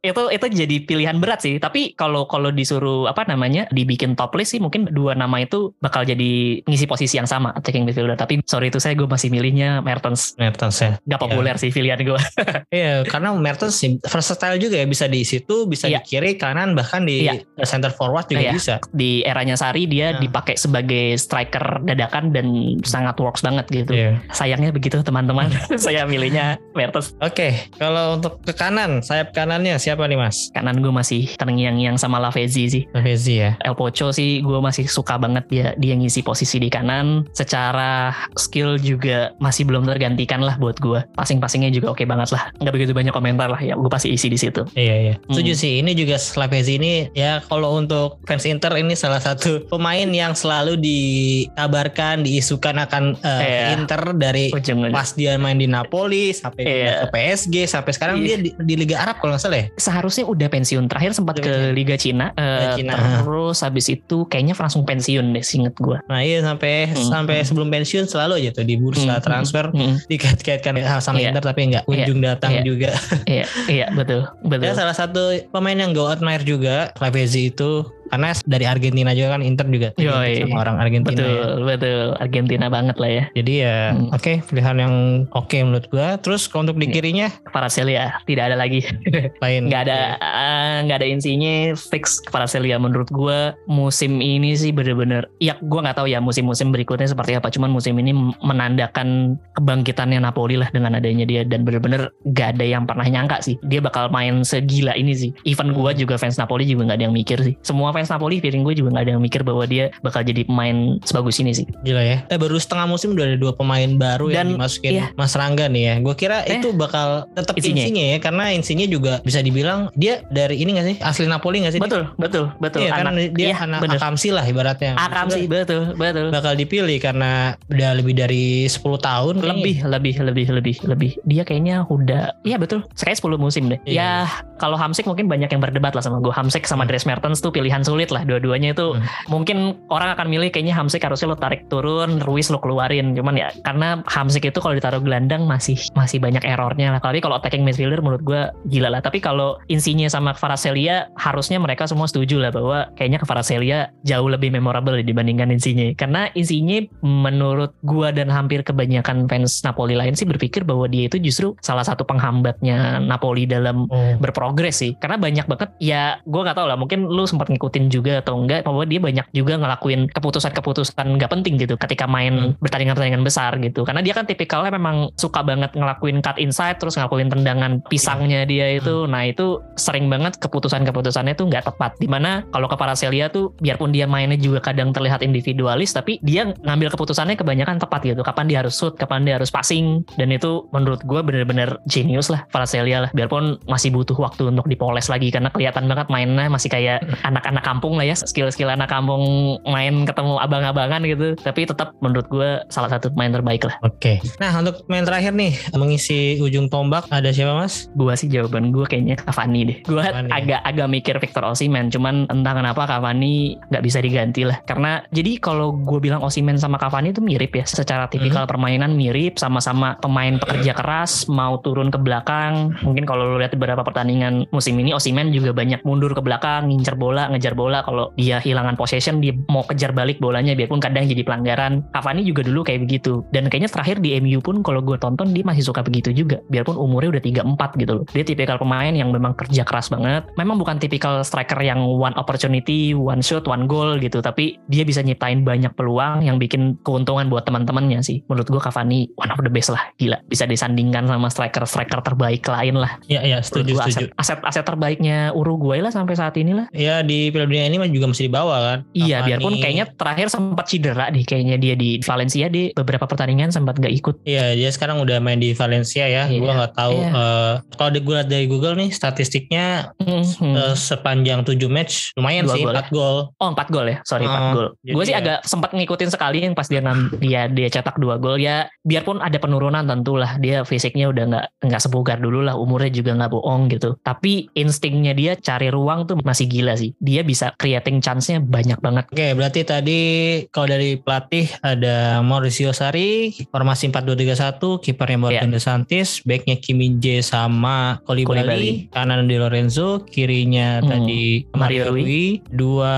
itu itu jadi pilihan berat sih tapi kalau kalau disuruh apa namanya dibikin top list sih mungkin dua nama itu bakal jadi ngisi posisi yang sama attacking midfielder tapi sorry itu saya gue masih milihnya Mertens Mertens ya. gak populer sih pilihan gue Iya, karena Mertens versatile juga ya bisa di situ, bisa Iya. di kiri, kanan, bahkan di Iya. center forward juga Iya. bisa. di eranya Sari dia Nah. dipakai sebagai striker dadakan dan sangat works banget gitu Iya. sayangnya begitu teman-teman saya milihnya Mertens Oke, kalau untuk ke kanan, sayap kanannya siapa nih Mas? kanan gue masih terngiang-ngiang sama Lavezzi sih Lavezzi ya. El Pocho sih gue masih suka banget dia dia ngisi posisi di kanan. Secara skill juga masih belum tergantikan lah buat gue. Passing-passingnya juga oke banget lah. Nggak begitu banyak komentar lah ya. Gue pasti isi di situ. Iya iya. Hmm. Setuju sih. Ini juga Slavezi ini ya kalau untuk fans Inter ini salah satu pemain yang selalu dikabarkan diisukan akan eh, Iya. Inter dari Ujung-ujung. pas dia main di Napoli sampai Iya. ke PSG sampai sekarang Iya. dia di, di Liga Arab kalau nggak salah ya. Seharusnya udah pensiun. Terakhir sempat ke. Liga Cina. eh, Cina. Terus habis itu kayaknya langsung pensiun deh, singet gue. Nah iya sampai Hmm. sampai sebelum pensiun selalu aja tuh di bursa Hmm, transfer Hmm, dikait-kaitkan sama Iya. Inter tapi nggak kunjung datang Iya. juga. Iya, iya betul, betul. Ya salah satu pemain yang gue admire juga Lavezzi itu karena dari Argentina juga kan Inter juga Yoi. sama orang Argentina ya. betul, betul. Argentina banget lah ya. Jadi ya Hmm. oke pilihan yang oke menurut gua. Terus kalau untuk di Iya. kirinya Kvaratskhelia tidak ada lagi. lain. nggak ada eh, nggak ada insinya fix Kvaratskhelia menurut gue musim ini sih bener-bener ya gue nggak tahu ya musim-musim berikutnya seperti apa cuman musim ini menandakan kebangkitannya Napoli lah dengan adanya dia dan bener-bener gak ada yang pernah nyangka sih dia bakal main segila ini sih even gue juga fans Napoli juga nggak ada yang mikir sih semua fans Napoli feeling gue juga nggak ada yang mikir bahwa dia bakal jadi pemain sebagus ini sih Gila ya. Eh baru setengah musim udah ada dua pemain baru yang Dan, dimasukin iya. Mas Rangga nih ya. Gue kira Eh, itu bakal tetap Insigne. insinya ya karena insinya juga bisa dibilang dia dari ini gak sih? Asli Napoli gak sih? betul betul betul Iya kan dia iya, anak bener. Akamsi lah ibaratnya. Akam sih betul betul bakal dipilih karena udah lebih dari 10 tahun kayaknya. lebih lebih lebih lebih lebih dia kayaknya udah iya betul sekali 10 musim deh Iya. ya kalau Hamsik mungkin banyak yang berdebat lah sama gue Hamsik sama. Dries Mertens tuh pilihan sulit lah dua-duanya itu. Hmm. mungkin orang akan milih kayaknya Hamsik harusnya lo tarik turun Ruiz lo keluarin. Cuman ya karena Hamsik itu kalau ditaruh gelandang masih masih banyak errornya lah. Tapi kalau attacking midfielder menurut gue gila lah. Tapi kalau Insigne sama Kvaratskhelia harusnya mereka semua setuju lah bahwa kayaknya Kvaratskhelia jauh lebih memorable dibandingkan Insigne karena Insigne menurut gua dan hampir kebanyakan fans Napoli lain sih berpikir bahwa dia itu justru salah satu penghambatnya Napoli dalam Oh. berprogres sih. Karena banyak banget ya gue nggak tahu lah mungkin lu sempat ngikutin juga atau enggak bahwa dia banyak juga ngelakuin keputusan-keputusan nggak penting gitu ketika main pertandingan-pertandingan besar gitu. Karena dia kan tipikalnya memang suka banget ngelakuin cut inside terus ngelakuin tendangan pisangnya dia itu. Nah itu sering banget keputusan-keputusannya tuh nggak tepat. Di mana kalau ke Paracelia tuh biarpun dia mainnya juga kadang terlihat individualis tapi dia ngambil keputusannya kebanyakan tepat gitu. Kapan dia harus shoot kapan dia harus passing. Dan itu menurut gue bener-bener genius lah Paracelia lah. Biarpun masih butuh waktu untuk dipoles lagi karena kelihatan banget mainnya masih kayak anak-anak kampung lah ya skill-skill anak kampung main ketemu abang-abangan gitu tapi tetap menurut gue salah satu pemain terbaik lah Oke. Nah untuk main terakhir nih mengisi ujung tombak ada siapa mas? gue sih jawaban gue kayaknya Cavani deh gue Cavani. agak agak mikir Victor Osimhen cuman entah kenapa Cavani nggak bisa diganti lah karena jadi kalau gue bilang Osimhen sama Cavani itu mirip ya secara tipikal permainan mirip sama-sama pemain pekerja keras mau turun ke belakang mungkin kalau lo lihat beberapa pertandingan musim ini Osimhen juga banyak mundur ke belakang ngincer bola ngejar bola kalau dia hilangan possession dia mau kejar balik bolanya biarpun kadang jadi pelanggaran. Cavani juga dulu kayak begitu. Dan kayaknya terakhir di MU pun kalau gue tonton dia masih suka begitu juga. Biarpun umurnya udah 34 gitu loh. Dia tipikal pemain yang memang kerja keras banget. Memang bukan tipikal striker yang one opportunity one shot one goal gitu. Tapi dia bisa nyiptain banyak peluang yang bikin keuntungan buat teman-temannya sih. Menurut gue Cavani one of the best lah. Gila bisa disandingkan sama striker-striker terbaik lain lah. Ya ya Menurut setuju setuju. aset, aset aset terbaiknya Uruguay lah sampai saat ini lah Ya di Piala Dunia ini mah juga masih dibawa kan. Iya, Cavani- biarpun kayaknya terakhir sempat cedera deh kayaknya dia di Valencia di beberapa pertandingan sempat gak ikut. Iya dia sekarang udah main di Valencia ya. Iya, Gua nggak tahu. iya. eh, kalau di gue lihat dari Google nih statistiknya Mhm. eh, sepanjang 7 match lumayan Dua sih gol ya? 4 gol. Oh 4 gol ya, sorry 4 Oh, gol. jadi Gue sih ya. agak sempat ngikutin sekali yang pas dia dia dia cetak dua gol ya. Biarpun ada penurunan tentulah dia fisiknya udah nggak nggak sebugar dulu lah, umurnya juga nggak bohong gitu. Tapi instingnya dia cari ruang tuh masih gila sih. Dia bisa creating chance-nya banyak banget. Oke, berarti tadi kalau dari pelatih ada Mauricio Sarri, formasi 4-2-3-1, kipernya Morgan De Santis, backnya Kim Min Jae sama Koulibaly. kanan Di Lorenzo, kirinya Hmm, tadi Mario Rui, dua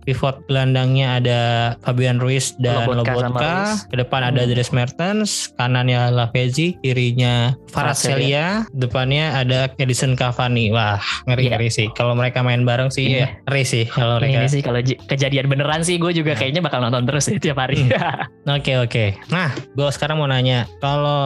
pivot gelandangnya ada Fabian Ruiz dan Lobotka Ruiz. ke depan ada Hmm. Dries Mertens, kanannya Lavezzi, kirinya Kvaratskhelia, depannya ada Edison Cavani. Wah, ngeri-ngeri sih. Kalau mereka main bareng sih Iya. ya Ngeri sih kalau mereka. Ini sih kalau kejadian beneran sih gue juga Nah. kayaknya bakal nonton terus sih tiap hari. Oke oke. Nah, gue sekarang mau nanya, kalau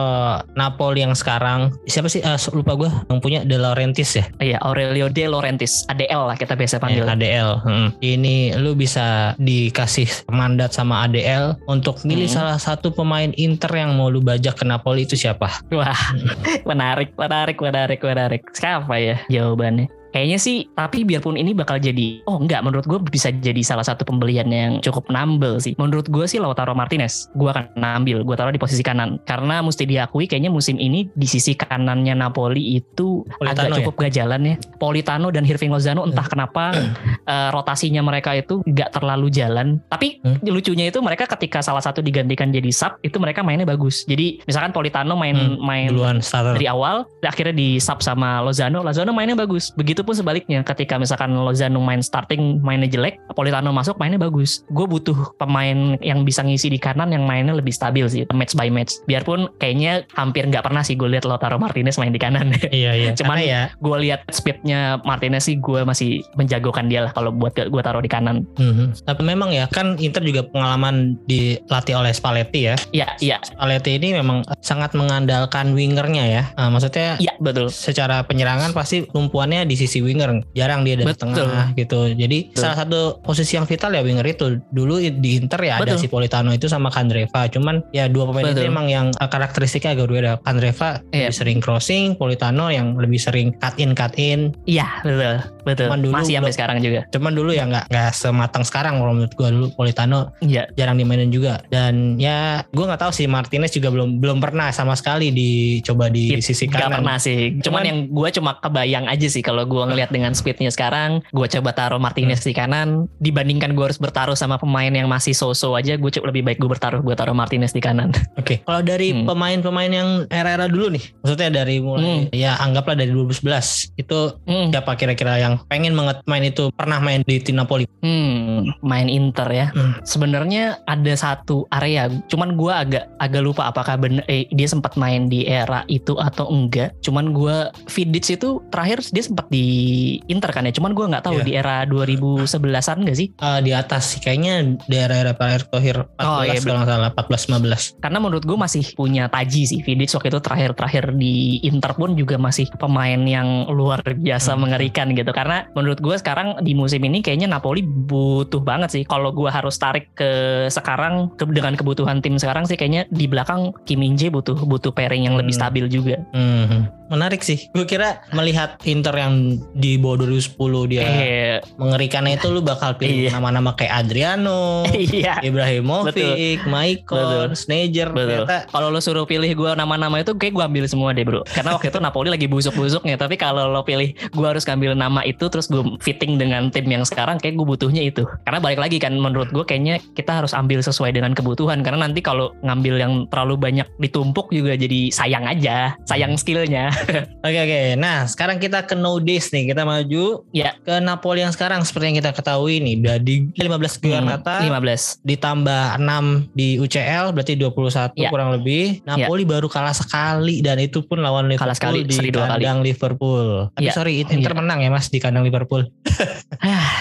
Napoli yang sekarang siapa sih? Eh, lupa gue yang punya De Laurentiis ya, Iya Aurelio De Laurentiis, ADL lah kita biasa panggil. Eh, ADL. Hmm. Ini lu bisa dikasih mandat sama ADL untuk milih Hmm. salah satu pemain Inter yang mau lu bajak ke Napoli itu siapa? Wah, menarik, menarik, menarik, menarik. Siapa ya jawabannya? Kayaknya sih, tapi biarpun ini bakal jadi, oh enggak, menurut gue bisa jadi salah satu pembelian yang cukup nambel sih. Menurut gue sih Lautaro Martinez, gue akan nambil, gue taruh di posisi kanan. Karena mesti diakui kayaknya musim ini di sisi kanannya Napoli itu Politano agak cukup gak jalan ya. Politano dan Hirving Lozano entah kenapa eh, rotasinya mereka itu nggak terlalu jalan. Tapi Hmm. lucunya itu mereka ketika salah satu digantikan jadi sub, itu mereka mainnya bagus. Jadi misalkan Politano main Hmm, main Duluan starter. dari awal akhirnya di sub sama Lozano Lozano mainnya bagus begitupun sebaliknya ketika misalkan Lozano main starting mainnya jelek Politano masuk mainnya bagus gue butuh pemain yang bisa ngisi di kanan yang mainnya lebih stabil sih match by match biarpun kayaknya hampir nggak pernah sih gue lihat Lautaro Martinez main di kanan Iya iya. Cuman- Karena ya gue lihat speednya Martinez sih gue masih menjagokan dia lah kalau buat gue taruh di kanan Mhm. Tapi memang ya kan Inter juga pengalaman dilatih oleh Spalletti ya. iya iya Spalletti ini memang sangat mengandalkan wingernya ya. Nah, maksudnya iya betul secara penyerangan pasti tumpuannya di sisi winger. Jarang dia dari Betul. tengah gitu. Jadi Betul. salah satu posisi yang vital ya winger itu. Dulu di Inter ya ada Betul. si Politano itu sama Kandreva. Cuman ya dua pemain itu Betul. emang yang uh, karakteristiknya agak berbeda. Kandreva Iya. lebih sering crossing, Politano yang lebih sering cut in cut in. iya betul betul Cuman dulu masih sampai sekarang juga Cuman dulu ya nggak nggak sematang sekarang kalau menurut gua dulu Politano iya jarang dimainin juga dan ya gue nggak tahu sih Martinez juga belum belum pernah sama sekali dicoba di, sisi Gak kanan pernah sih. Cuman, Cuman- yang gue cuma kebayang aja sih kalau gue ngelihat dengan speednya sekarang, gue coba taruh Martinez Hmm. di kanan, dibandingkan gue harus bertaruh sama pemain yang masih so-so aja, gue lebih baik gue bertaruh, gue taruh Martinez di kanan. Oke, kalau dari Hmm. pemain-pemain yang era-era dulu nih, maksudnya dari mulai ya anggaplah dari 2011 itu Hmm, siapa kira-kira yang pengen banget main itu pernah main di tim Napoli? hmm, main Inter ya. Hmm. Sebenarnya ada satu area, cuman gue agak agak lupa apakah bener eh, dia sempat main di era itu atau enggak. Cuman gue Vidic itu terakhir dia sempat di Inter kan ya. Cuman gue nggak tahu Iya. di era 2011-an enggak sih? Eh, di atas sih kayaknya di era-era Pak Erick Thohir 14 Oh, iya, kalau nggak salah 14 15. karena menurut gue masih punya taji sih Vidic waktu itu terakhir-terakhir di Inter pun juga masih pemain yang luar biasa Hmm. mengerikan gitu karena menurut gue sekarang di musim ini kayaknya Napoli butuh banget sih kalau gue harus tarik ke sekarang ke, dengan kebutuhan tim sekarang sih kayaknya di belakang Kim Min Jae butuh butuh pairing yang lebih Hmm. stabil juga Hmm. Menarik sih. Gue kira melihat Inter yang di bawah 2010 dia eh mengerikannya itu lu bakal pilih Iya. nama-nama kayak Adriano, iya Ibrahimovic, Maicon. Sneijder. Betul. Ternyata Kalau lo suruh pilih gue nama-nama itu kayak gue ambil semua deh bro. Karena waktu itu Napoli lagi busuk-busuknya. Tapi kalau lo pilih gue harus ngambil nama itu terus gue fitting dengan tim yang sekarang kayak gue butuhnya itu. Karena balik lagi kan menurut gue kayaknya kita harus ambil sesuai dengan kebutuhan. Karena nanti kalau ngambil yang terlalu banyak ditumpuk juga jadi sayang aja. Sayang skillnya. Oke oke. Nah sekarang kita ke no days nih. Kita maju Ya. ke Napoli yang sekarang seperti yang kita ketahui nih. Udah di 15 gelar Hmm, kata 15. ditambah 6 di UCL berarti 21 Ya. kurang lebih. Napoli baru kalah sekali dan itu pun lawan Liverpool Kalah sekali, di dua kali. kandang Liverpool. Tapi Ya. sorry Inter Ya. menang ya Mas di kandang Liverpool.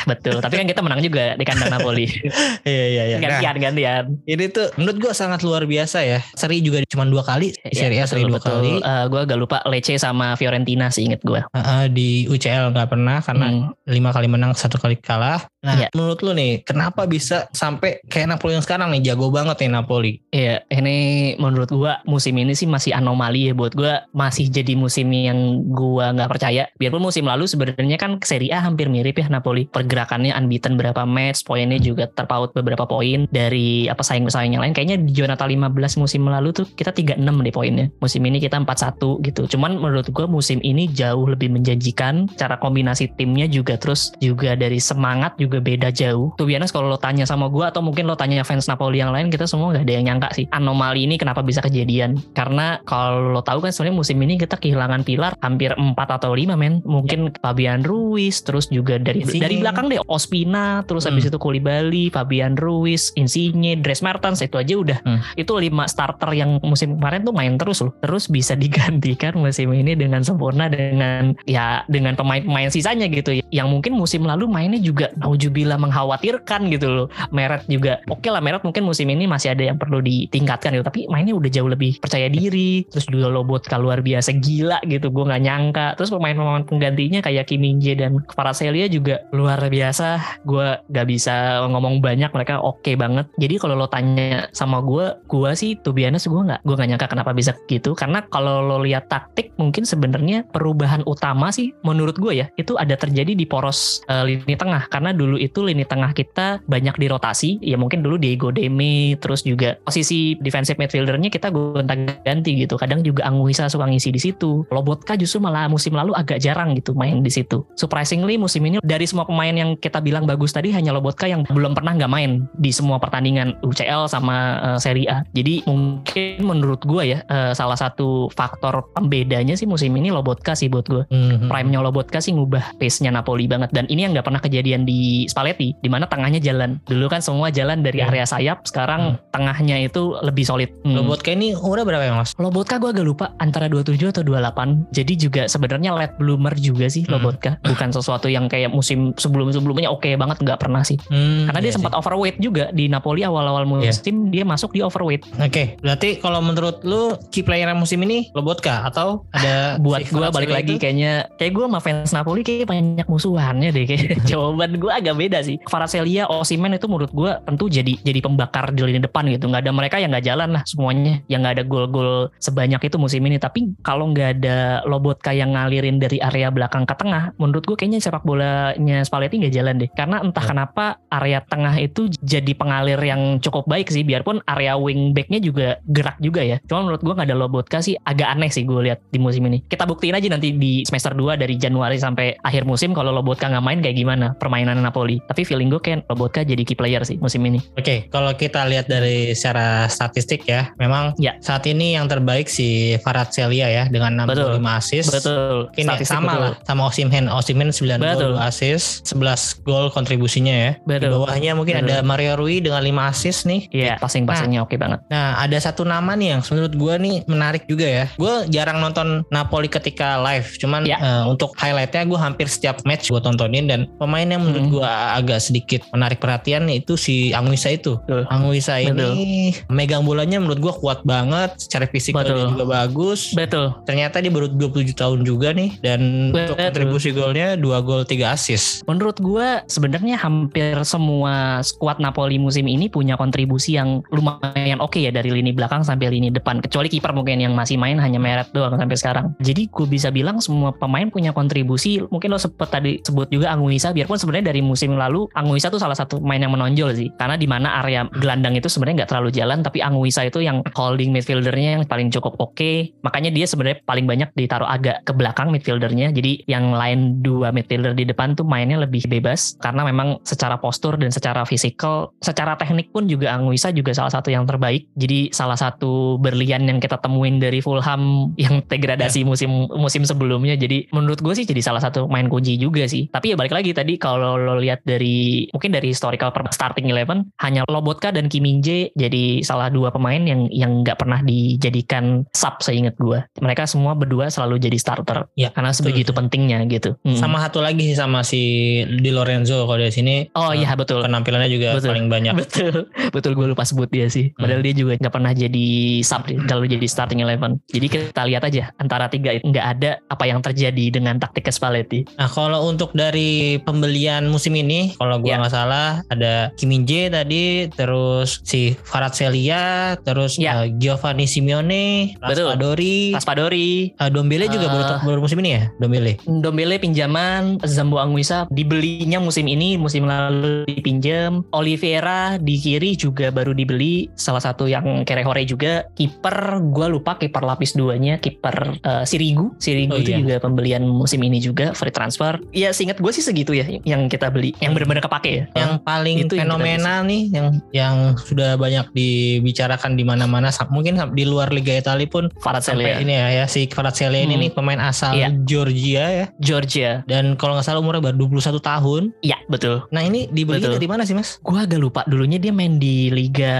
Betul. Tapi kan kita menang juga di kandang Napoli. Iya iya iya. Nah, Gantian, gantian. ini tuh menurut gua sangat luar biasa ya. Seri juga cuma dua kali. Ya, Serie A seri dua kali. gue agak lupa Lecce sama Fiorentina sih inget gue. Heeh, di UCL nggak pernah karena Hmm. lima kali menang satu kali kalah. Nah, Iya. menurut lu nih, kenapa bisa sampai kayak Napoli yang sekarang nih jago banget nih Napoli? Iya, ini menurut gua musim ini sih masih anomali ya buat gua masih jadi musim yang gua nggak percaya. Biarpun musim lalu sebenarnya kan Serie A hampir mirip ya Napoli. Pergerakannya unbeaten berapa match, poinnya juga terpaut beberapa poin dari apa saing-saing yang lain. Kayaknya di Jonathan 15 musim lalu tuh kita 36 deh poinnya. Musim ini kita 41 gitu. Cuman menurut gua musim ini jauh lebih menjanjikan. Cara kombinasi timnya juga terus juga dari semangat juga juga beda jauh. Tuh biasa kalau lo tanya sama gue atau mungkin lo tanya fans Napoli yang lain kita semua nggak ada yang nyangka sih anomali ini kenapa bisa kejadian. Karena kalau lo tahu kan sebenarnya musim ini kita kehilangan pilar hampir 4 atau 5 men. Mungkin Fabian Ruiz terus juga dari Insigne. dari belakang deh Ospina terus habis Hmm. itu Koulibaly, Fabian Ruiz, Insigne, Dres Mertens itu aja udah Hmm. itu lima starter yang musim kemarin tuh main terus loh. Terus bisa digantikan musim ini dengan sempurna dengan ya dengan pemain-pemain sisanya gitu ya. Yang mungkin musim lalu mainnya juga naujubillah mengkhawatirkan gitu loh. Meret juga oke lah Meret mungkin musim ini masih ada yang perlu ditingkatkan gitu. Tapi mainnya udah jauh lebih percaya diri terus juga Lobotka luar biasa gila gitu gue nggak nyangka. Terus pemain-pemain penggantinya kayak Kim Min Jae dan Kvaratskhelia juga luar biasa. Gue gak bisa ngomong banyak mereka oke banget. Jadi kalau lo tanya sama gue gue sih tuh biasa gue nggak gue nggak nyangka kenapa bisa gitu. Karena kalau lo lihat taktik mungkin sebenarnya perubahan utama sih menurut gue ya itu ada terjadi di poros eh, lini tengah. Karena dulu itu lini tengah kita banyak dirotasi. Ya mungkin dulu Diego Deme terus juga posisi defensive midfieldernya kita gonta-ganti gitu. Kadang juga Anguissa suka ngisi di situ. Lobotka justru malah musim lalu agak jarang gitu main di situ. Surprisingly musim ini dari semua pemain yang kita bilang bagus tadi hanya Lobotka yang belum pernah nggak main di semua pertandingan UCL sama eh, Serie A. Jadi mungkin menurut gue ya eh, salah satu faktor pembedanya sih musim ini Lobotka sih buat gue Mhm. prime-nya Lobotka sih ngubah pace-nya Napoli banget. Dan ini yang nggak pernah kejadian di Spalletti di mana tengahnya jalan dulu kan semua jalan dari Hmm. area sayap sekarang tengahnya itu lebih solid Hmm. Lobotka ini umurnya berapa ya mas? Lobotka gue agak lupa antara 27 atau 28 jadi juga sebenarnya late bloomer juga sih Hmm. Lobotka bukan sesuatu yang kayak musim sebelum-sebelumnya oke banget nggak pernah sih Hmm, karena dia iya sempat sih. overweight juga di Napoli awal-awal musim dia masuk di overweight Oke, berarti kalau menurut lu key player musim ini Lobotka atau ada buat gue balik lagi itu? kayaknya kayak gue sama fans Napoli kayak banyak musuhannya deh kayak jawaban gue agak beda sih. Kvaratskhelia Osimhen itu menurut gue tentu jadi jadi pembakar di lini depan gitu. Nggak ada mereka yang nggak jalan lah semuanya. Yang nggak ada gol-gol sebanyak itu musim ini. Tapi kalau nggak ada Lobotka yang ngalirin dari area belakang ke tengah menurut gue kayaknya sepak bolanya Spalletti nggak jalan deh. Karena entah Ya. kenapa area tengah itu jadi pengalir yang cukup baik sih. Biarpun area wing backnya juga gerak juga ya. Cuma menurut gue nggak ada Lobotka sih agak aneh sih gue lihat di musim ini. Kita buktiin aja nanti di semester 2 dari Januari sampai akhir musim kalau Lobotka nggak main kayak gimana permainan Napoli tapi feeling gue kayak Lobotka jadi key player sih musim ini Oke, kalau kita lihat dari secara statistik ya, memang Ya. saat ini yang terbaik si Kvaratskhelia ya dengan 65 Betul. assist. betul Mungkin ya, Statistik sama betul. lah sama Osimhen. Osimhen 9 Betul. gol 2 assist, 11 gol kontribusinya ya. Di Betul. bawahnya mungkin Betul. ada Mario Rui dengan 5 assist nih. Iya, passing-passingnya oke banget. Nah, ada satu nama nih yang menurut gue nih menarik juga ya. Gue jarang nonton Napoli ketika live, cuman Ya. eh, untuk highlightnya gue hampir setiap match gue tontonin dan pemain yang menurut Hmm. gue agak sedikit menarik perhatian itu si Anguissa itu. Betul. Anguissa Betul. ini megang bolanya menurut gue kuat banget, secara fisik Betul. juga bagus. Betul. Ternyata dia baru 27 tahun juga nih dan untuk Betul. kontribusi golnya 2 gol 3 assist. Menurut gue sebenarnya hampir semua skuad Napoli musim ini punya kontribusi yang lumayan oke ya dari lini belakang sampai lini depan. Kecuali kiper mungkin yang masih main hanya Meret doang sampai sekarang. Jadi gue bisa bilang semua pemain punya kontribusi. Mungkin lo sempet tadi sebut juga Anguissa. Biarpun sebenarnya dari musim lalu Anguissa tuh salah satu pemain yang menonjol sih. Karena di mana area gelandang itu sebenarnya nggak terlalu jalan. Tapi Anguissa itu yang holding midfieldernya yang paling cukup oke. Makanya dia sebenarnya paling banyak ditaruh agak ke belakang midfieldernya. Jadi yang lain dua midfielder di depan tuh mainnya lebih bebas karena memang secara postur dan secara fisikal, secara teknik pun juga Anguissa juga salah satu yang terbaik. Jadi salah satu berlian yang kita temuin dari Fulham yang degradasi musim musim sebelumnya. Jadi menurut gue sih jadi salah satu main kunci juga sih. Tapi ya balik lagi tadi kalau lo lihat dari mungkin dari historical starting eleven hanya Lobotka dan Kim Min Jae jadi salah dua pemain yang yang nggak pernah dijadikan sub seingat gue. Mereka semua berdua selalu jadi starter Ya, karena betul. sebegitu pentingnya gitu. Hmm. Sama satu lagi sih sama si Di Lorenzo kalau dari sini Oh iya betul. penampilannya juga Betul. paling banyak. Betul, betul gue lupa sebut dia sih. Hmm. Padahal dia juga nggak pernah jadi sub, selalu jadi starting eleven. Jadi kita lihat aja antara tiga itu nggak ada apa yang terjadi dengan taktik Spalletti. Nah kalau untuk dari pembelian musim ini, kalau gua Ya. nggak salah ada Kim Min Jae tadi, terus si Kvaratskhelia, terus Ya. eh, Giovanni Simeone. Raspadori, Raspadori, eh, Dombele juga Eh, baru, baru musim ini ya, Dombele. Dombele pinjaman, Zambo Anguissa dibelinya musim ini, musim lalu dipinjam. Oliveira di kiri juga baru dibeli, salah satu yang Kerehore juga. Kiper, gue lupa kiper lapis duanya, kiper eh, Sirigu. Sirigu Oh, itu iya. juga pembelian musim ini juga, free transfer. Ya seingat gue sih segitu ya yang kita beli beli yang benar-benar kepake ya yang paling Itu yang fenomenal nih yang yang sudah banyak dibicarakan di mana-mana mungkin di luar Liga Italia pun Kvaratskhelia sampai ini ya, ya si Kvaratskhelia ini Hmm. nih pemain asal Iya. Georgia ya Georgia dan kalau nggak salah umurnya baru 21 tahun. Iya betul Nah, ini dibeli Betul. dari mana sih, Mas? gue agak lupa dulunya dia main di Liga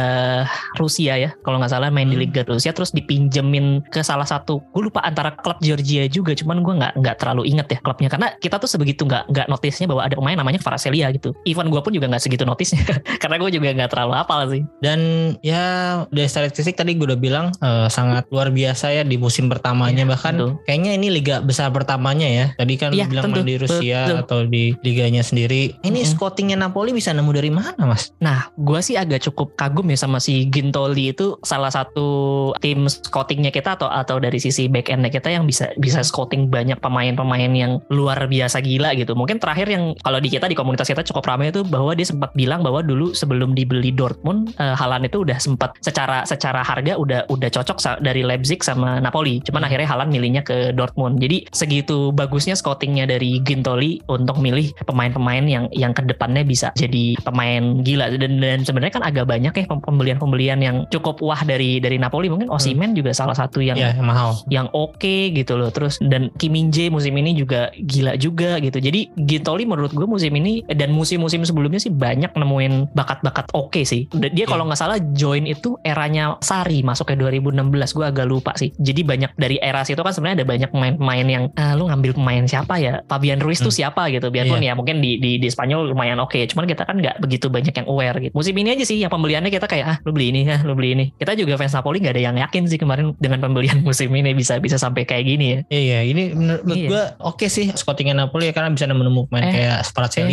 Rusia ya kalau nggak salah main di Hmm. Liga Rusia terus dipinjemin ke salah satu gue lupa antara klub Georgia juga cuman gue nggak nggak terlalu inget ya klubnya karena kita tuh sebegitu nggak nggak notisnya bahwa ada pemain namanya Kvaratskhelia gitu even gue pun juga nggak segitu notisnya karena gue juga nggak terlalu hafal sih Dan ya dari statistik tadi gue udah bilang eh, sangat luar biasa ya di musim pertamanya Iya, bahkan betul. kayaknya ini liga besar pertamanya ya. Tadi kan Iya, bilang tentu, main di Rusia betul. atau di liganya sendiri. Ini scoutingnya Napoli bisa nemu dari mana, Mas? Nah, gue sih agak cukup kagum ya sama si Gintoli itu salah satu tim scoutingnya kita atau atau dari sisi back endnya kita yang bisa bisa scouting banyak pemain-pemain yang luar biasa gila gitu. Mungkin terakhir yang kalau di kita di komunitas kita cukup ramai itu bahwa dia sempat bilang bahwa dulu sebelum dibeli Dortmund, eh, Haaland itu udah sempat secara secara harga udah udah cocok dari Leipzig sama Napoli. Cuman akhirnya Haaland milihnya ke Dortmund. Jadi segitu bagusnya scoutingnya dari Gintoli untuk milih pemain-pemain yang yang ke depannya bisa jadi pemain gila dan dan sebenarnya kan agak banyak ya pem- pembelian-pembelian yang cukup wah dari dari Napoli mungkin Osimhen juga salah satu yang Ya, yang mahal. yang oke gitu loh terus dan Kim Min Jae musim ini juga gila juga gitu jadi Gintoli menurut gue musim ini dan musim-musim sebelumnya sih banyak nemuin bakat-bakat oke sih. Dia Iya. kalau nggak salah join itu eranya Sari masuk ke 2016 gue agak lupa sih. Jadi banyak dari era situ kan sebenarnya ada banyak pemain-pemain yang ah, lu ngambil pemain siapa ya? Fabian Ruiz tuh Hmm. siapa? gitu. Biarpun ya mungkin di, di di Spanyol lumayan oke cuman kita kan nggak begitu banyak yang aware gitu. Musim ini aja sih yang pembeliannya kita kayak ah lu beli ini ah lu beli ini. Kita juga fans Napoli nggak ada yang yakin sih kemarin dengan pembelian musim ini bisa bisa sampai kayak gini ya. Iya, ini menurut Iya. gue oke sih scoutingnya Napoli ya karena bisa menemukan pemain Eh. kayak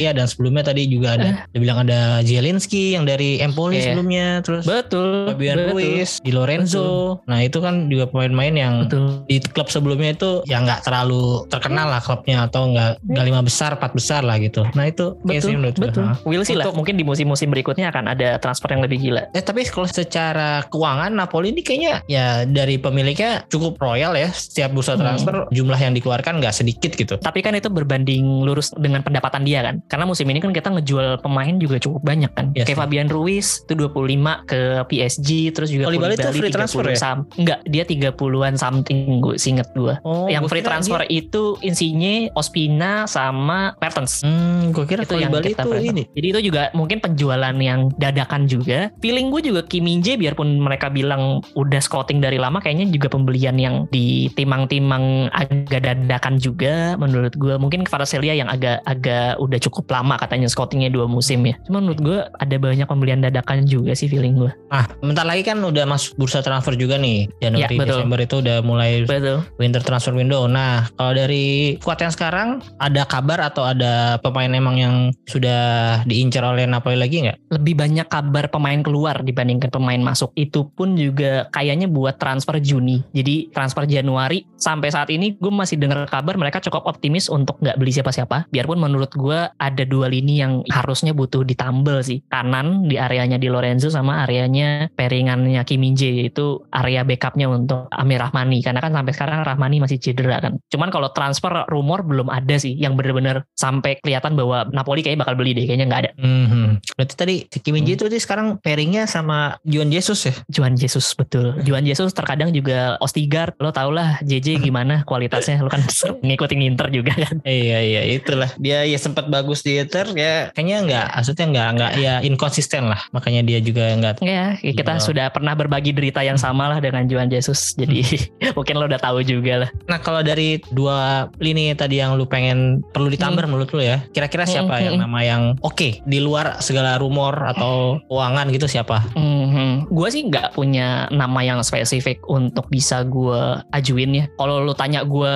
Kvaratskhelia dan sebelumnya tadi juga ada dia bilang ada Zielinski yang dari Empoli Iya. sebelumnya terus betul Fabian betul, Ruiz, Di Lorenzo. Nah, itu kan juga pemain-pemain yang betul. di klub sebelumnya itu ya nggak terlalu terkenal lah klubnya atau nggak nggak lima besar empat besar lah gitu. Nah itu iya sih betul menurut gue. betul. Hah. Will sih lah. Mungkin di musim-musim berikutnya akan ada transfer yang lebih gila. Eh tapi kalau secara keuangan Napoli ini kayaknya ya dari pemiliknya cukup royal ya. Setiap bursa Hmm. transfer jumlah yang dikeluarkan nggak sedikit gitu. Tapi kan itu berbanding lurus dengan pendapatan dia kan karena musim ini kan kita ngejual pemain juga cukup banyak kan Yes, kayak sih. Fabian Ruiz itu 25 ke PSG terus juga Koulibaly itu free transfer 30 ya? sam- enggak dia 30-an something gue singet gue oh yang free transfer dia- itu Insigne, Ospina sama Mertens hmm gue kira itu yang kita itu ini Jadi itu juga mungkin penjualan yang dadakan juga. Feeling gue juga Kim Min biarpun mereka bilang udah scouting dari lama kayaknya juga pembelian yang ditimang-timang agak dadakan juga menurut gue. Mungkin Kvaratskhelia yang agak agak udah cukup lama katanya scoutingnya dua musim ya. Cuma menurut gue ada banyak pembelian dadakan juga sih feeling gue. nah bentar lagi kan udah masuk bursa transfer juga nih Januari Ya, betul. Desember itu udah mulai Betul. winter transfer window. Nah, kalau dari kuat yang sekarang ada kabar atau ada pemain emang yang sudah diincar oleh Napoli lagi nggak? lebih banyak kabar pemain keluar dibandingkan pemain masuk. Itu pun juga kayaknya buat transfer Juni. Jadi transfer Januari sampai saat ini gue masih dengar kabar mereka cukup optimis untuk nggak beli siapa-siapa. Biarpun menurut gue ada dua lini yang harusnya butuh ditambal sih. Kanan di areanya di Lorenzo sama areanya pairingannya Kim Min Jae yaitu area backupnya untuk Amir Rahmani. Karena kan sampai sekarang Rahmani masih cedera kan. Cuman kalau transfer rumor belum ada sih yang bener-bener sampai kelihatan bahwa Napoli kayaknya bakal beli deh. Kayaknya nggak ada. Hmm. Berarti tadi si Kim Min Jae Hmm. itu dia sekarang pairingnya sama Juan Jesus ya? Juan Jesus betul. Juan Jesus terkadang juga Ostigard. Lo tau lah JJ gimana kualitasnya. Lo kan ngikutin Inter juga kan. Iya iya itulah dia ya sempat bagus di Inter ya kayaknya nggak maksudnya nggak nggak ya inkonsisten lah makanya dia juga nggak Ya kita Iya. sudah pernah berbagi derita yang sama lah dengan Juan Jesus. Jadi mungkin lo udah tahu juga lah. Nah kalau dari dua lini tadi yang lu pengen perlu ditambah menurut lu ya, kira-kira siapa Hmm, yang hmm. nama yang oke di luar segala rumor atau keuangan gitu siapa? Mhm. Gue sih nggak punya nama yang spesifik untuk bisa gue ajuin ya. Kalau lo tanya gue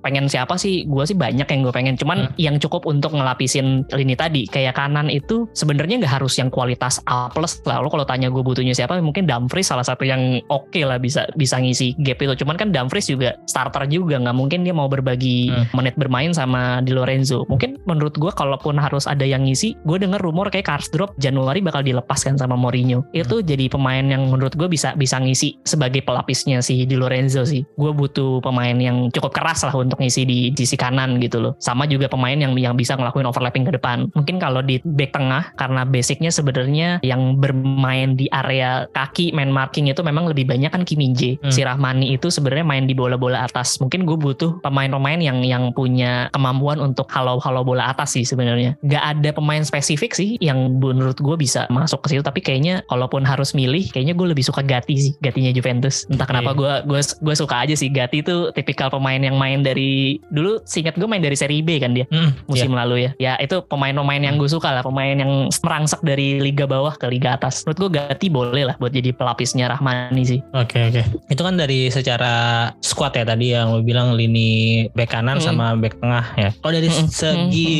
pengen siapa sih, gue sih banyak yang gue pengen. Cuman Hmm. yang cukup untuk ngelapisin lini tadi, kayak kanan itu sebenarnya nggak harus yang kualitas A plus lah. Lo kalau tanya gue butuhnya siapa, mungkin Dumfries salah satu yang oke lah bisa bisa ngisi gap itu. Cuman kan Dumfries juga starter juga, nggak mungkin dia mau berbagi Hmm. menit bermain sama Di Lorenzo. Mungkin menurut gue kalaupun harus ada yang ngisi, gue denger rumor kayak Karsdorp Januari bakal dilepaskan sama Mourinho. Itu jadi jadi pemain yang menurut gue bisa bisa ngisi sebagai pelapisnya si Di Lorenzo sih. Gue butuh pemain yang cukup keras lah untuk ngisi di sisi kanan gitu loh. Sama juga pemain yang yang bisa ngelakuin overlapping ke depan. Mungkin kalau di back tengah karena basicnya sebenarnya yang bermain di area kaki main marking itu memang lebih banyak kan Kim Min Hmm. Si Rahmani itu sebenarnya main di bola-bola atas. Mungkin gue butuh pemain-pemain yang yang punya kemampuan untuk halau-halau bola atas sih sebenarnya. Gak ada pemain spesifik sih yang menurut gue bisa masuk ke situ. Tapi kayaknya kalaupun harus milih, kayaknya gue lebih suka Gatti sih. Gatinya Juventus. Entah kenapa gue gue gue suka aja sih Gatti itu tipikal pemain yang main dari dulu. Singkat gue main dari Serie B kan dia Hmm, musim iya. lalu ya. Ya itu pemain-pemain yang gue suka lah, pemain yang merangsak dari liga bawah ke liga atas. Menurut gue Gatti boleh lah buat jadi pelapisnya Rahmani sih. Oke oke. Itu kan dari secara squad ya tadi yang lo bilang lini back kanan Mm. sama back tengah ya. Kalau dari Mm-mm. segi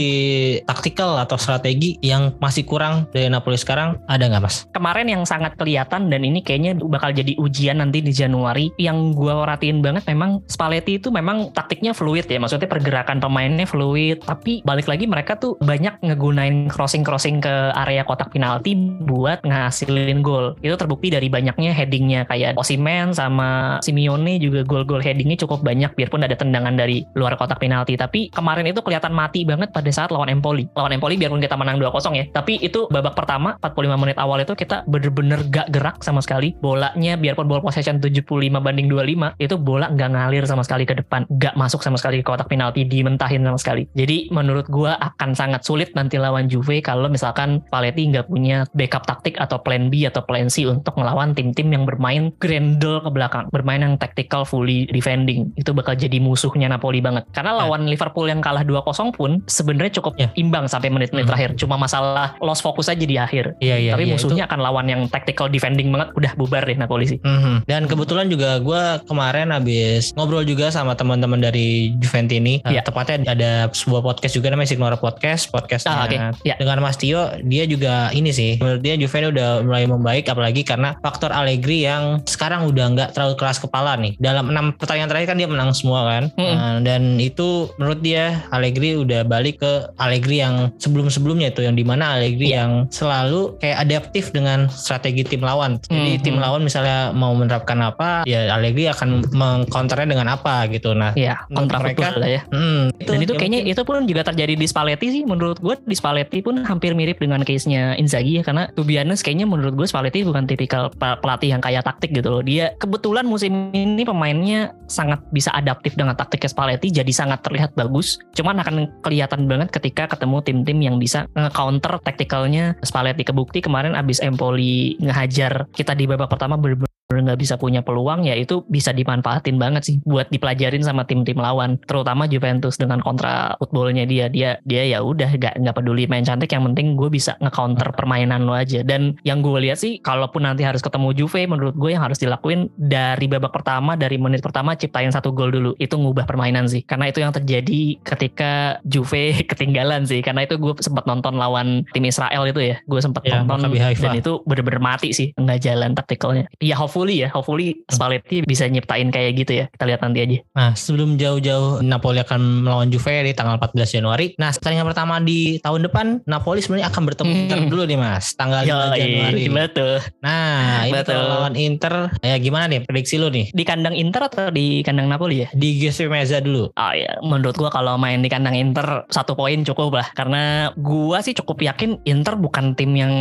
taktikal atau strategi yang masih kurang dari Napoli sekarang ada nggak mas? Kemarin yang sangat kelihatan dan ini kayaknya bakal jadi ujian nanti di Januari. Yang gue perhatiin banget memang Spalletti itu memang taktiknya fluid ya. Maksudnya pergerakan pemainnya fluid. Tapi balik lagi mereka tuh banyak ngegunain crossing-crossing ke area kotak penalti buat ngasilin gol. Itu terbukti dari banyaknya headingnya kayak Osimen sama Simeone juga gol-gol headingnya cukup banyak biarpun ada tendangan dari luar kotak penalti. Tapi kemarin itu kelihatan mati banget pada saat lawan Empoli. Lawan Empoli biarpun kita menang 2-0 ya. Tapi itu babak pertama 45 menit awal itu kita bener-bener gak gerak sama sekali. Bolanya biarpun ball possession 75 banding 25 itu bola nggak ngalir sama sekali ke depan. Gak masuk sama sekali ke kotak penalti dimentahin sama sekali. Jadi menurut gua akan sangat sulit nanti lawan Juve kalau misalkan Paletti nggak punya backup taktik atau plan B atau plan C untuk ngelawan tim-tim yang bermain grendel ke belakang, bermain yang tactical fully defending. Itu bakal jadi musuhnya Napoli banget. Karena Ya. lawan Liverpool yang kalah 2-0 pun sebenarnya cukup Ya. imbang sampai menit-menit Mhm. terakhir. Cuma masalah lost fokus aja di akhir. Iya iya. Tapi iya, musuhnya akan lawan yang tactical defending banget udah bubar deh Napoli sih. Mhm. Dan kebetulan juga gue kemarin habis ngobrol juga sama teman-teman dari Juventini. Eh, Iya. tepatnya ada sebuah podcast juga namanya Signora Podcast. Podcastnya Ah, oke. Ya. dengan Mas Tio. Dia juga ini sih. Menurut dia Juve udah mulai membaik. Apalagi karena faktor Allegri yang sekarang udah nggak terlalu keras kepala nih. Dalam enam pertandingan terakhir kan dia menang semua kan. Mhm. Nah, dan itu menurut dia Allegri udah balik ke Allegri yang sebelum-sebelumnya itu. Yang di mana Allegri Iya. yang selalu kayak adaptif dengan strategi tim lawan. Jadi Mhm. tim lawan misalnya mau menerapkan apa, ya Allegri akan mengcounternya dengan apa gitu. Nah, Menurut kontra mereka, lah ya. hmm, Dan itu yang kayaknya mungkin- itu pun juga terjadi di Spalletti sih. Menurut gue di Spalletti pun hampir mirip dengan case-nya Inzaghi ya. Karena to be honest, kayaknya menurut gue Spalletti bukan tipikal pe- pelatih yang kayak taktik gitu loh. Dia kebetulan musim ini pemainnya sangat bisa adaptif dengan taktiknya Spalletti. Jadi sangat terlihat bagus. Cuman akan kelihatan banget ketika ketemu tim-tim yang bisa nge-counter taktikalnya Spalletti. Kebukti kemarin abis Empoli ngehajar kita di babak pertama bener nggak bisa punya peluang ya itu bisa dimanfaatin banget sih buat dipelajarin sama tim-tim lawan. Terutama Juventus dengan kontra footballnya dia. Dia dia ya udah nggak nggak peduli main cantik. Yang penting gue bisa nge-counter permainan lo aja. Dan yang gue lihat sih kalaupun nanti harus ketemu Juve menurut gue yang harus dilakuin dari babak pertama dari menit pertama ciptain satu gol dulu. Itu ngubah permainan sih. Karena itu yang terjadi ketika Juve ketinggalan sih. Karena itu gue sempat nonton lawan tim Israel itu ya. Gue sempat Ya, nonton dan itu bener-bener mati sih. Nggak jalan taktikalnya. Ya hopefully ya hopefully Spalletti bisa nyiptain kayak gitu ya kita lihat nanti aja Nah, sebelum jauh-jauh Napoli akan melawan Juve di tanggal 14 Januari. Nah, pertandingan pertama di tahun depan Napoli sebenarnya akan bertemu Hmm. Inter dulu nih, Mas. Tanggal 5 Januari. betul Nah, ini Betul. lawan Inter ya gimana nih prediksi lu nih? di kandang Inter atau di kandang Napoli ya Di Giuseppe Meazza dulu. Oh ya, menurut gua kalau main di kandang Inter satu poin cukup lah. Karena gua sih cukup yakin Inter bukan tim yang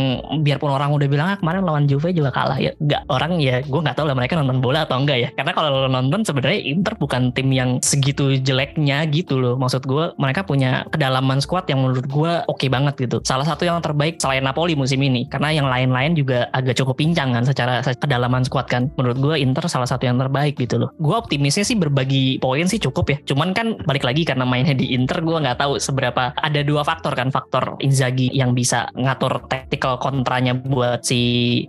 biarpun orang udah bilang ah, kemarin lawan Juve juga kalah ya. Enggak, orang ya gua nggak tahu lah mereka nonton bola atau enggak ya. Karena kalau lo nonton sebenarnya Inter bukan tim yang segitu jeleknya gitu loh. Maksud gua mereka punya kedalaman squad yang menurut gua oke banget gitu. Salah satu yang terbaik selain Napoli musim ini. Karena yang lain-lain juga agak cukup pincang kan secara kedalaman squad kan. Menurut gua Inter salah satu yang terbaik gitu loh. Gua optimisnya sih berbagi poin sih cukup ya. Cuman kan balik lagi karena mainnya di Inter gua nggak tahu seberapa ada dua faktor kan faktor Inzaghi yang bisa ngatur tactical kontranya buat si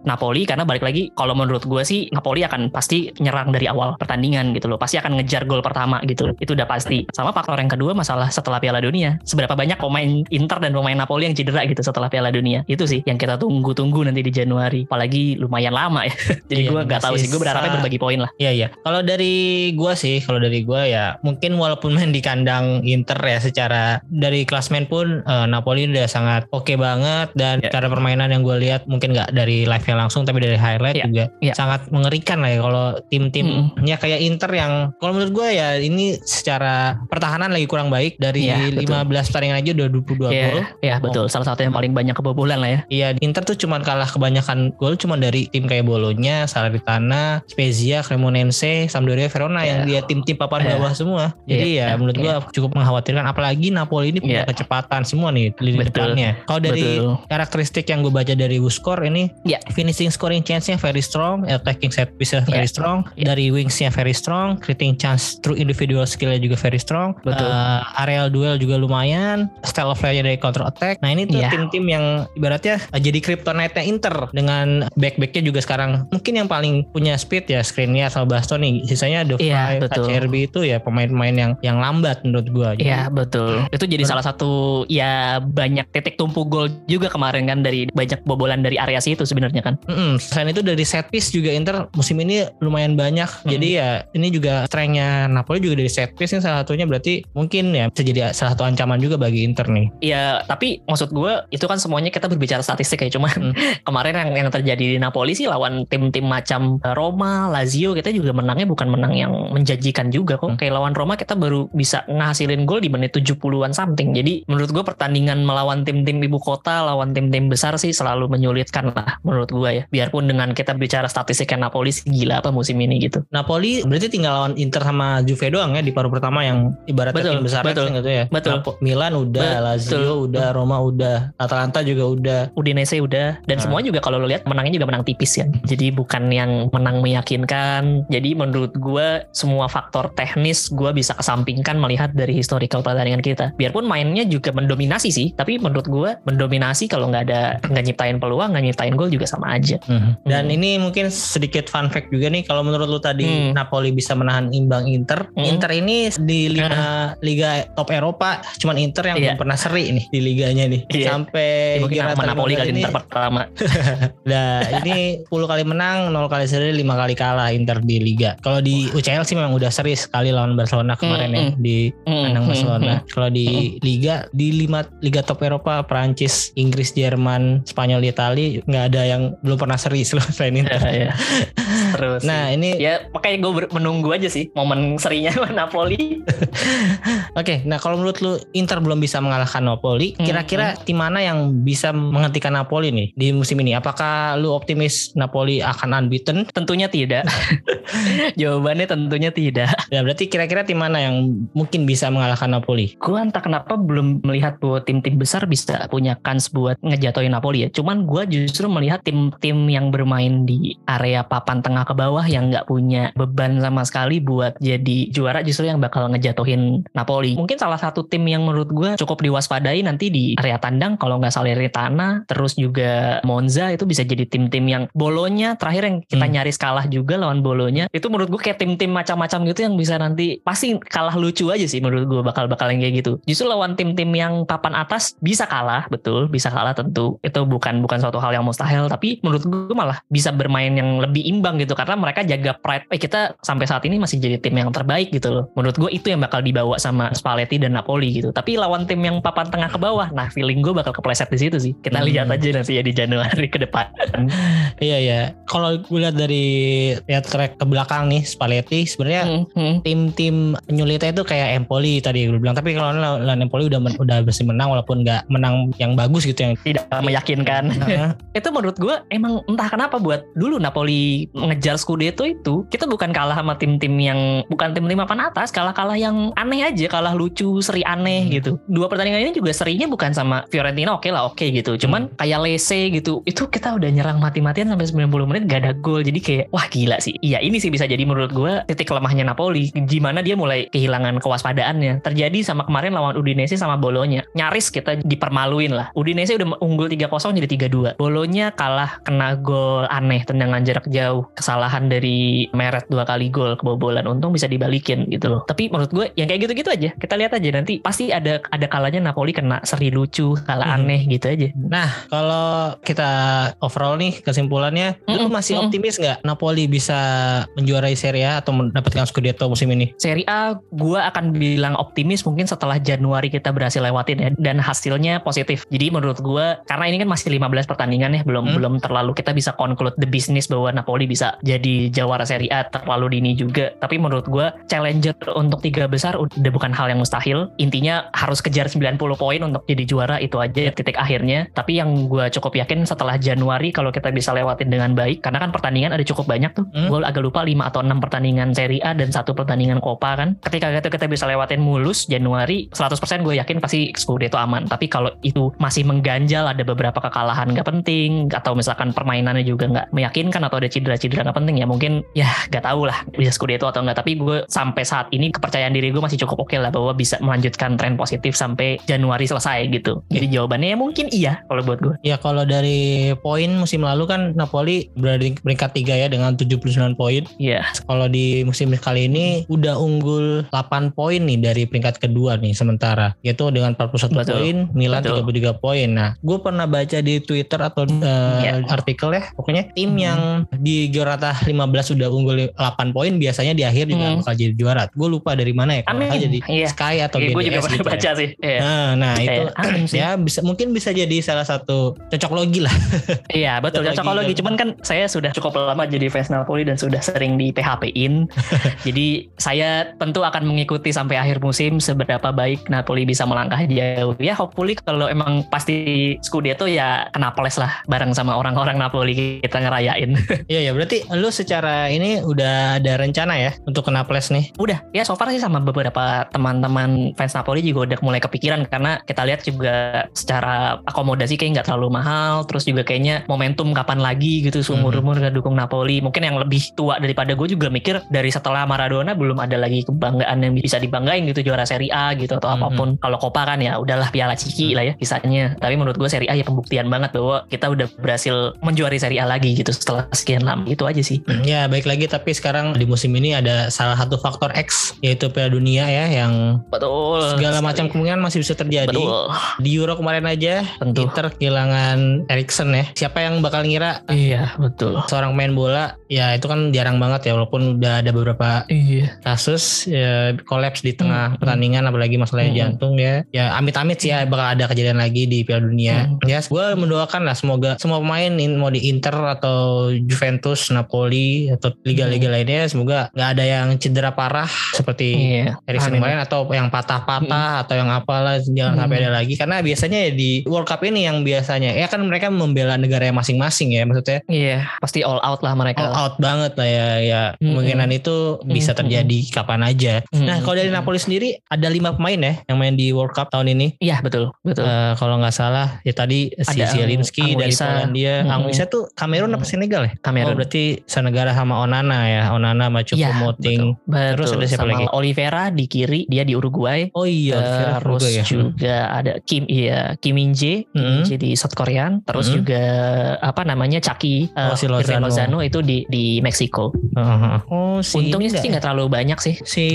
Napoli karena balik lagi kalau menurut sih sih Napoli akan pasti nyerang dari awal pertandingan gitu loh. Pasti akan ngejar gol pertama gitu. Itu udah pasti. Sama faktor yang kedua masalah setelah Piala Dunia. Seberapa banyak pemain Inter dan pemain Napoli yang cedera gitu setelah Piala Dunia. Itu sih yang kita tunggu-tunggu nanti di Januari. Apalagi lumayan lama ya. Jadi Iya, gue nggak tahu sih. Gue berharapnya berbagi poin lah. Iya iya. Kalau dari gua sih, kalau dari gua ya mungkin walaupun main di kandang Inter ya secara dari klasmen pun eh, Napoli udah sangat oke banget dan Iya. cara permainan yang gue lihat mungkin nggak dari live-nya langsung tapi dari highlight Iya, juga iya. sangat mengerikan lah ya kalau tim-tim ya kayak Inter yang kalau menurut gue ya ini secara pertahanan lagi kurang baik dari Iya, betul. 15 pertandingan aja udah 22 Iya, gol. iya betul. Salah satu yang paling banyak kebobolan lah ya. Iya, Inter tuh cuman kalah kebanyakan gol cuman dari tim kayak Bolonya, Salernitana, Spezia, Cremonense, Sampdoria, Verona yang dia Iya. tim-tim papan Iya. bawah semua. Jadi Iya, ya menurut iya. gua cukup mengkhawatirkan apalagi Napoli ini punya Iya. kecepatan semua nih di Betul. depannya. Kalau dari Betul. karakteristik yang gue baca dari Wuskor ini Iya. finishing scoring chance-nya very strong, attacking set piece very Iya. strong, Iya. dari wings-nya very strong, creating chance through individual skill-nya juga very strong. Betul. Uh, areal duel juga lumayan, style of play-nya dari counter attack. Nah, ini tuh Iya. tim-tim yang ibaratnya uh, jadi kryptonite-nya Inter dengan back-backnya juga sekarang mungkin yang paling punya speed ya Skriniar sama Bastoni. Sisanya Vrij, betul. HCRB itu ya pemain-pemain yang yang lambat menurut gua. Jadi, Iya betul. Itu jadi Ber- salah satu ya banyak titik tumpu gol juga kemarin kan dari banyak bobolan dari area situ sebenarnya kan. Mm-mm. Selain itu dari set piece juga Inter musim ini lumayan banyak. Hmm. Jadi ya ini juga strength-nya Napoli juga dari set piece ini salah satunya berarti mungkin ya bisa jadi salah satu ancaman juga bagi Inter nih. Iya, tapi maksud gue itu kan semuanya kita berbicara statistik ya. Cuman Hmm. kemarin yang yang terjadi di Napoli sih lawan tim-tim macam Roma, Lazio kita juga menangnya bukan menang yang menjanjikan juga kok. Hmm. Kayak lawan Roma kita baru bisa ngasilin gol di menit 70-an something. Jadi menurut gue pertandingan melawan tim-tim ibu kota, lawan tim-tim besar sih selalu menyulitkan lah menurut gue ya. Biarpun dengan kita bicara statistiknya Napoli gila apa musim ini gitu. Napoli berarti tinggal lawan Inter sama Juve doang ya di paruh pertama yang ibaratnya Betul, tim besar betul, gitu ya. betul. Napo- Milan udah, Betul. Lazio udah, Roma udah, Atalanta juga udah. Udinese udah dan Nah. semua juga kalau lo lihat menangnya juga menang tipis kan. Jadi bukan yang menang meyakinkan. Jadi menurut gua semua faktor teknis gua bisa kesampingkan melihat dari historical pertandingan kita. Biarpun mainnya juga mendominasi sih, tapi menurut gua mendominasi kalau nggak ada nggak nyiptain peluang, nggak nyiptain gol juga sama aja. Dan Hmm. ini mungkin sedikit fun fact juga nih kalau menurut lu tadi Hmm. Napoli bisa menahan imbang Inter. Hmm. Inter ini di lima liga top Eropa cuman Inter yang Iya. belum pernah seri nih di liganya nih. Iya. Sampai Ya, mungkin Napoli 15 kali ini Inter pertama. Nah, ini 10 kali menang, 0 kali seri, 5 kali kalah Inter di liga. Kalau di UCL sih memang udah seri sekali lawan Barcelona kemarin ya Hmm, di Hmm, hmm, Barcelona. hmm. Kalau di liga di 5 liga top Eropa, Prancis, Inggris, Jerman, Spanyol, Itali nggak ada yang belum pernah seri selain Inter. Ya, ya. Terus. Nah, ini ya makanya gue menunggu aja sih momen serinya Napoli. Oke, nah kalau menurut lu Inter belum bisa mengalahkan Napoli, Hmm, kira-kira tim mana yang bisa menghentikan Napoli nih di musim ini? Apakah lu optimis Napoli akan unbeaten? Tentunya tidak. Jawabannya tentunya tidak. Ya berarti kira-kira tim mana yang mungkin bisa mengalahkan Napoli? Gue entah kenapa belum melihat bahwa tim-tim besar bisa punya kans buat ngejatoin Napoli ya. Cuman gue justru melihat tim-tim yang bermain di area papan tengah ke bawah yang nggak punya beban sama sekali buat jadi juara justru yang bakal ngejatuhin Napoli. Mungkin salah satu tim yang menurut gue cukup diwaspadai nanti di area tandang kalau nggak Salernitana, terus juga Monza itu bisa jadi tim-tim yang bolonya terakhir yang kita Hmm. nyaris kalah juga lawan bolonya. Itu menurut gue kayak tim-tim macam-macam gitu yang bisa nanti pasti kalah lucu aja sih menurut gue bakal-bakal yang kayak gitu. Justru lawan tim-tim yang papan atas bisa kalah, betul, bisa kalah tentu. Itu bukan bukan suatu hal yang mustahil, tapi menurut gue malah bisa bermain yang lebih imbang gitu karena mereka jaga pride. Eh kita sampai saat ini masih jadi tim yang terbaik gitu loh. Menurut gue itu yang bakal dibawa sama Spalletti dan Napoli gitu. Tapi lawan tim yang papan tengah ke bawah, nah feeling gue bakal kepleset di situ sih. Kita Hmm. lihat aja nanti ya di Januari ke depan. Iya ya. Kalau gue lihat dari ya track ke belakang nih Spalletti sebenarnya Hmm, hmm. tim-tim penyulitnya itu kayak Empoli tadi gue bilang tapi kalau lawan Empoli udah men- udah berhasil menang walaupun nggak menang yang bagus gitu yang Tidak meyakinkan. Itu menurut gue emang entah kenapa buat dulu Napoli ngejar Scudetto itu kita bukan kalah sama tim-tim yang bukan tim-tim papan atas kalah-kalah yang aneh aja kalah lucu seri aneh Hmm. gitu. Dua pertandingan ini juga serinya bukan sama Fiorentina oke lah oke gitu. Cuman kayak Lese gitu itu kita udah nyerang mati-matian sampai 90 menit gak ada gol. Jadi kayak wah gila sih. Iya ini sih bisa jadi menurut gue titik lemahnya Napoli gimana dia mulai kehilangan kewaspadaannya. Terjadi sama kemarin lawan Udinese sama Bolonya. Nyaris kita dipermaluin lah. Udinese udah unggul 3-0 jadi 3-2 Bolonya kalah kena gol aneh tendangan jarak jarak jauh kesalahan dari Meret dua kali gol kebobolan untung bisa dibalikin gitu loh tapi menurut gue yang kayak gitu-gitu aja kita lihat aja nanti pasti ada ada kalanya Napoli kena seri lucu kalah Hmm. aneh gitu aja Nah, kalau kita overall nih kesimpulannya, lu Mm-mm, masih mm-mm. optimis nggak Napoli bisa menjuarai Serie A atau mendapatkan Scudetto musim ini? Seri A gue akan bilang optimis mungkin setelah Januari kita berhasil lewatin ya dan hasilnya positif. Jadi menurut gue karena ini kan masih 15 pertandingan ya belum Hmm. belum terlalu kita bisa conclude the business bahwa Napoli bisa jadi jawara Seri A terlalu dini juga. Tapi menurut gue challenger untuk tiga besar udah bukan hal yang mustahil. Intinya harus kejar 90 poin untuk jadi juara itu aja titik akhirnya. Tapi yang gue cukup yakin setelah Januari kalau kita bisa lewatin dengan baik karena kan pertandingan ada cukup banyak tuh. Hmm. Gue agak lupa 5 atau 6 pertandingan Serie A dan satu pertandingan Copa kan. Ketika itu kita bisa lewatin mulus Januari 100% gue yakin pasti Scudetto aman. Tapi kalau itu masih mengganjal ada beberapa kekalahan gak penting atau misalkan permainannya juga nggak meyakinkan atau ada cedera-cedera nggak penting ya mungkin ya gak tahu lah bisa Scudetto atau enggak. Tapi gue sampai saat ini kepercayaan diri gue masih cukup oke lah bahwa bisa melanjutkan tren positif sampai Januari selesai gitu. Jadi jawabannya ya mungkin iya kalau buat gue. Ya kalau dari poin musim lalu kan Napoli berada di peringkat 3 ya dengan 79 poin. Iya. Kalau di musim kali ini udah unggul 8 poin nih dari peringkat kedua nih sementara. Yaitu dengan 41 Betul. poin, Milan Betul. 33 poin. Nah, gue pernah baca di Twitter atau eh, Iya. artikel ya, pokoknya tim Hmm. yang di Giorata 15 udah unggul 8 poin biasanya di akhir juga Hmm. bakal jadi juara. Gue lupa dari mana ya, kalau Amin. jadi Iya. Sky atau Iya, gue BDS juga pernah gitu ya. baca sih. Iya. Nah, nah Eh, itu amin sih. ya bisa mungkin bisa jadi salah satu cocok logi lah. Iya betul Lagi- cocokologi cuman kan saya sudah cukup lama jadi fans Napoli dan sudah sering di PHP-in. jadi saya tentu akan mengikuti sampai akhir musim seberapa baik Napoli bisa melangkah jauh. Ya hopefully kalau emang pasti Scudetto ya kena peles lah bareng sama orang-orang Napoli kita ngerayain. Iya ya berarti lu secara ini udah ada rencana ya untuk kena plus nih. udah. Ya so far sih sama beberapa teman-teman fans Napoli juga udah mulai kepikiran karena kita lihat juga secara akomodasi kayak nggak terlalu mahal. Terus juga kayaknya momentum kapan lagi gitu seumur umur nggak dukung Napoli. Mungkin yang lebih tua daripada gue juga mikir dari setelah Maradona belum ada lagi kebanggaan yang bisa dibanggain gitu juara Serie A gitu atau Mhm. apa pun. Kalau Copa kan ya udahlah piala ciki lah ya sisanya tapi menurut gue Serie A ya pembuktian banget bahwa kita udah berhasil menjuari Serie A lagi gitu setelah sekian lama itu aja sih Ya baik lagi tapi sekarang di musim ini ada salah satu faktor X yaitu Piala Dunia ya yang betul segala sekali. macam kemungkinan masih bisa terjadi. betul Di Euro kemarin aja tentu Inter kehilangan Erikson ya. Siapa yang bakal ngira Iya betul. seorang main bola ya itu kan jarang banget ya walaupun udah ada beberapa Iya. kasus ya kolaps di tengah Hmm, pertandingan apalagi masalahnya Hmm. jantung ya ya amit-amit sih ya bakal ada kejadian lagi di Piala Dunia Hmm. ya gue mendoakan lah semoga semua pemain in- mau di Inter atau Juventus Napoli atau liga-liga lainnya semoga nggak ada yang cedera parah seperti Iya. Erikson kemarin atau yang patah-patah atau yang apalah jangan Hmm. sampai ada lagi karena biasanya ya di World Cup ini yang biasanya ya kan mereka membela negara masing-masing ya maksudnya Iya. Pasti all out lah mereka. all out banget lah ya ya Hmm. kemungkinan itu bisa Hmm. terjadi kapan aja Hmm. Nah, kalau dari Napoli sendiri ada lima pemain ya yang main di World Cup tahun ini. Iya betul betul. Eh, kalau nggak salah ya tadi si Ada Zielinski Ang- dari. Polandia. Mm-mm. Anguissa tuh Kamerun apa Mm. Senegal ya? Oh Kamerun. berarti senegara sama Onana ya. Onana sama Iya, Choupo-Moting. betul. Terus ada siapa Sama lagi? Oliveira di kiri, dia di Uruguay. Oh iya, Oliveira Terus juga ya. juga ada Kim iya Kim Min Jae, Kim Hmm. Jae di South Korean. Terus Hmm. juga apa namanya Chucky Oh, eh, si Lozano. Lozano itu di di Meksiko. Heeh. Oh, si Untungnya sih nggak terlalu banyak sih. ya? si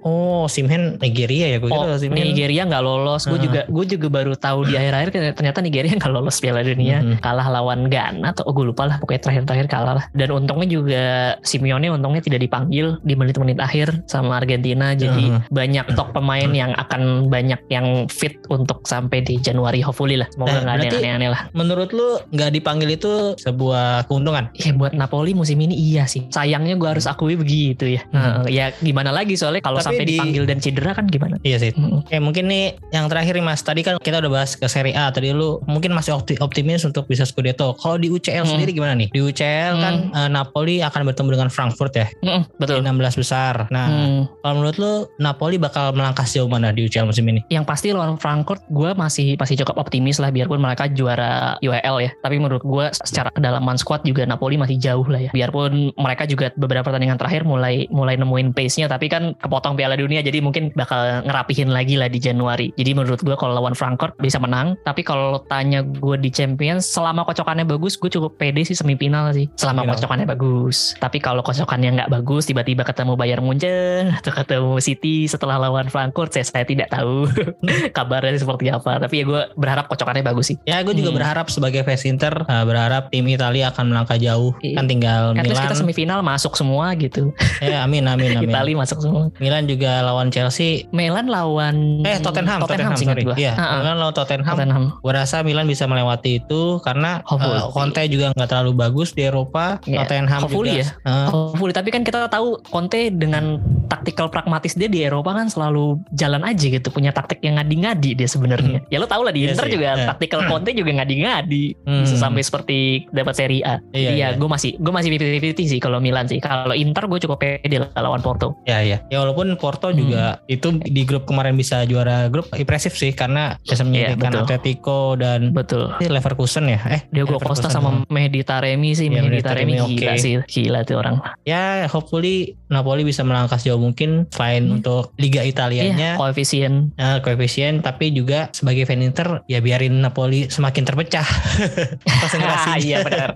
oh Simhen Nigeria ya gue Oh, kira Simhen. Nigeria nggak lolos. Gue Ah. juga gue juga baru tahu di akhir-akhir ternyata Nigeria nggak lolos Piala Dunia. Mhm. Kalah lawan Ghana atau oh, gue lupa lah. Pokoknya terakhir-terakhir kalah lah. Dan untungnya juga Simeone untungnya tidak dipanggil di menit-menit akhir sama Argentina. Jadi Mhm. banyak top pemain yang akan banyak yang fit untuk sampai di Januari hopefully lah. Semoga Nah, nggak ada yang berarti- aneh-aneh lah. Menurut lu nggak dipanggil itu sebuah keuntungan? Ya buat Napoli musim ini iya sih. Sayangnya gue harus akui begitu ya. Hmm. Nah, ya gimana lagi soalnya kalau sampai di- dipanggil dan cedera kan gimana? Iya sih. Mm. Oke mungkin nih yang terakhir nih mas Tadi kan kita udah bahas ke Serie A Tadi lu mungkin masih opti- optimis untuk bisa Scudetto Kalau di UCL Hmm. sendiri gimana nih? Di UCL kan eh, Napoli akan bertemu dengan Frankfurt ya. Di betul. 16 besar. Nah Hmm. kalau menurut lu Napoli bakal melangkah sejauh mana di UCL musim ini? yang pasti lawan Frankfurt gue masih masih cukup optimis lah biarpun mereka juara UEL ya. Tapi menurut gue secara kedalaman squad juga Napoli masih jauh lah ya. Biarpun mereka juga beberapa pertandingan terakhir mulai mulai nemuin pace-nya tapi kan kepotong Piala Dunia jadi mungkin bakal ngerapihin lagi lah di Januari. Jadi menurut gue kalau lawan Frankfurt bisa menang. Tapi kalau tanya gue di Champions selama kocokannya bagus gue cukup pede sih semifinal sih sih selama kocokannya bagus tapi kalau kocokannya nggak bagus tiba-tiba ketemu Bayern Munchen atau ketemu City setelah lawan Frankfurt saya, saya tidak tahu kabarnya seperti apa tapi ya gue berharap kocokannya bagus sih Ya gue juga Hmm. berharap sebagai fans Inter uh, berharap tim Italia akan melangkah jauh. Iya. Kan tinggal at Milan. kita semifinal masuk semua gitu Ya amin amin amin. Itali masuk semua Milan juga lawan Chelsea. Milan lawan Eh Tottenham, Tottenham, seingat sorry. Iya, ah. Milan lawan Tottenham. Tottenham Gue rasa Milan bisa melewati itu karena Hopefully. uh, Conte juga nggak terlalu bagus di Eropa. Iya, Tottenham hopefully juga. ya. Uh, Hopefully, tapi kan kita tahu Conte dengan taktikal pragmatis dia di Eropa kan selalu jalan aja gitu, punya taktik yang ngadi-ngadi dia sebenarnya. Ya lo tau lah di Iya Inter sih, juga iya. taktikal Conte juga ngadi-ngadi, Hmm. bisa sampai seperti dapat Serie A. Iya, Jadi ya iya. gue masih gue masih 50-50 sih kalau Milan sih. Kalau Inter gue cukup pede lah lawan Porto. Ya ya. Ya walaupun Porto Hmm. juga itu di grup kemarin bisa juara grup impresif sih karena bisa menyediakan Iya, betul. Atletico dan Betul. Leverkusen ya. Eh Diego Leverkusen Costa sama doang. Mehdi Taremi sih, Mehdi Mehdi Taremi Taremi, gila oke. sih, gila tuh orang. ya hopefully Napoli bisa melangkah sejauh mungkin selain Hmm. untuk Liga Italianya koefisien. eh, koefisien tapi juga sebagai fan Inter ya biarin Napoli semakin terpecah konsentrasinya. iya benar.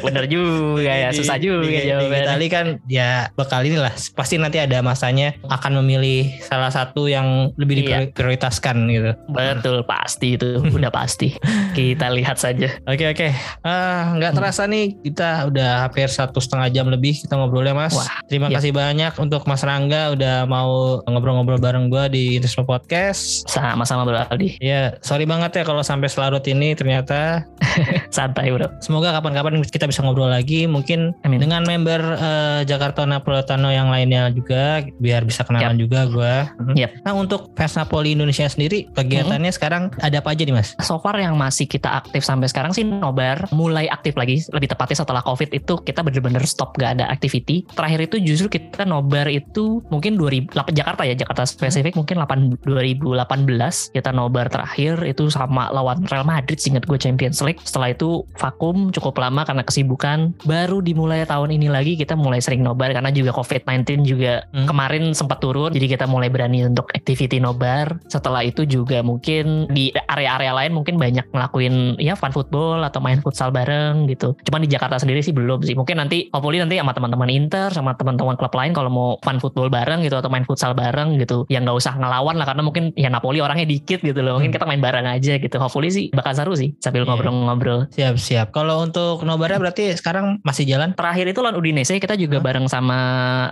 benar juga ya, susah juga di jawabannya. Itali kan ya bakal inilah pasti nanti ada masanya akan memilih salah satu yang lebih Iya. diprioritaskan gitu. Betul pasti itu udah pasti. Kita lihat saja. Oke oke, Ah, nggak terasa nih kita udah hampir satu setengah jam lebih kita ngobrolnya mas. Wah, Terima iya. kasih banyak untuk Mas Rangga udah mau ngobrol-ngobrol bareng gua di Interspo Podcast. Sama-sama Bro Aldi. Ya sorry banget ya kalau sampai selarut ini ternyata. Santai Bro. Semoga kapan-kapan kita bisa ngobrol lagi mungkin Amin. dengan member eh, Jakarta Napoletano yang lainnya juga biar bisa kenalan juga gua. Mhm. Yap. Nah untuk fans Napoli Indonesia sendiri kegiatannya sekarang ada apa aja nih mas? So far yang masih kita aktif sampai sekarang sih nobar mulai aktif lagi lebih tepatnya setelah covid itu kita bener-bener stop gak ada activity. Terakhir itu justru kita nobar itu mungkin 2000 lap- Jakarta ya Jakarta spesifik mungkin 8, 2018 kita nobar terakhir itu sama lawan Real Madrid singkat gue Champions League. Setelah itu vakum cukup lama karena kesibukan. Baru dimulai tahun ini lagi kita mulai sering nobar karena juga COVID-19 juga Hmm. kemarin sempat turun jadi kita mulai berani untuk activity nobar. Setelah itu juga mungkin di area-area lain mungkin banyak ngelakuin ya fun football atau main futsal bareng gitu. Cuman di Jakarta sendiri sih belum sih mungkin nanti hopefully nanti sama teman-teman Inter sama teman-teman klub lain kalau mau fun football bareng gitu atau main futsal bareng gitu ya nggak usah ngelawan lah karena mungkin ya Napoli orangnya dikit gitu loh mungkin Hmm. kita main bareng aja gitu hopefully sih bakal seru sih sambil Iya. ngobrol-ngobrol Siap siap. Kalau untuk nobarnya berarti sekarang masih jalan? terakhir itu lawan Udinese kita juga Hah? bareng sama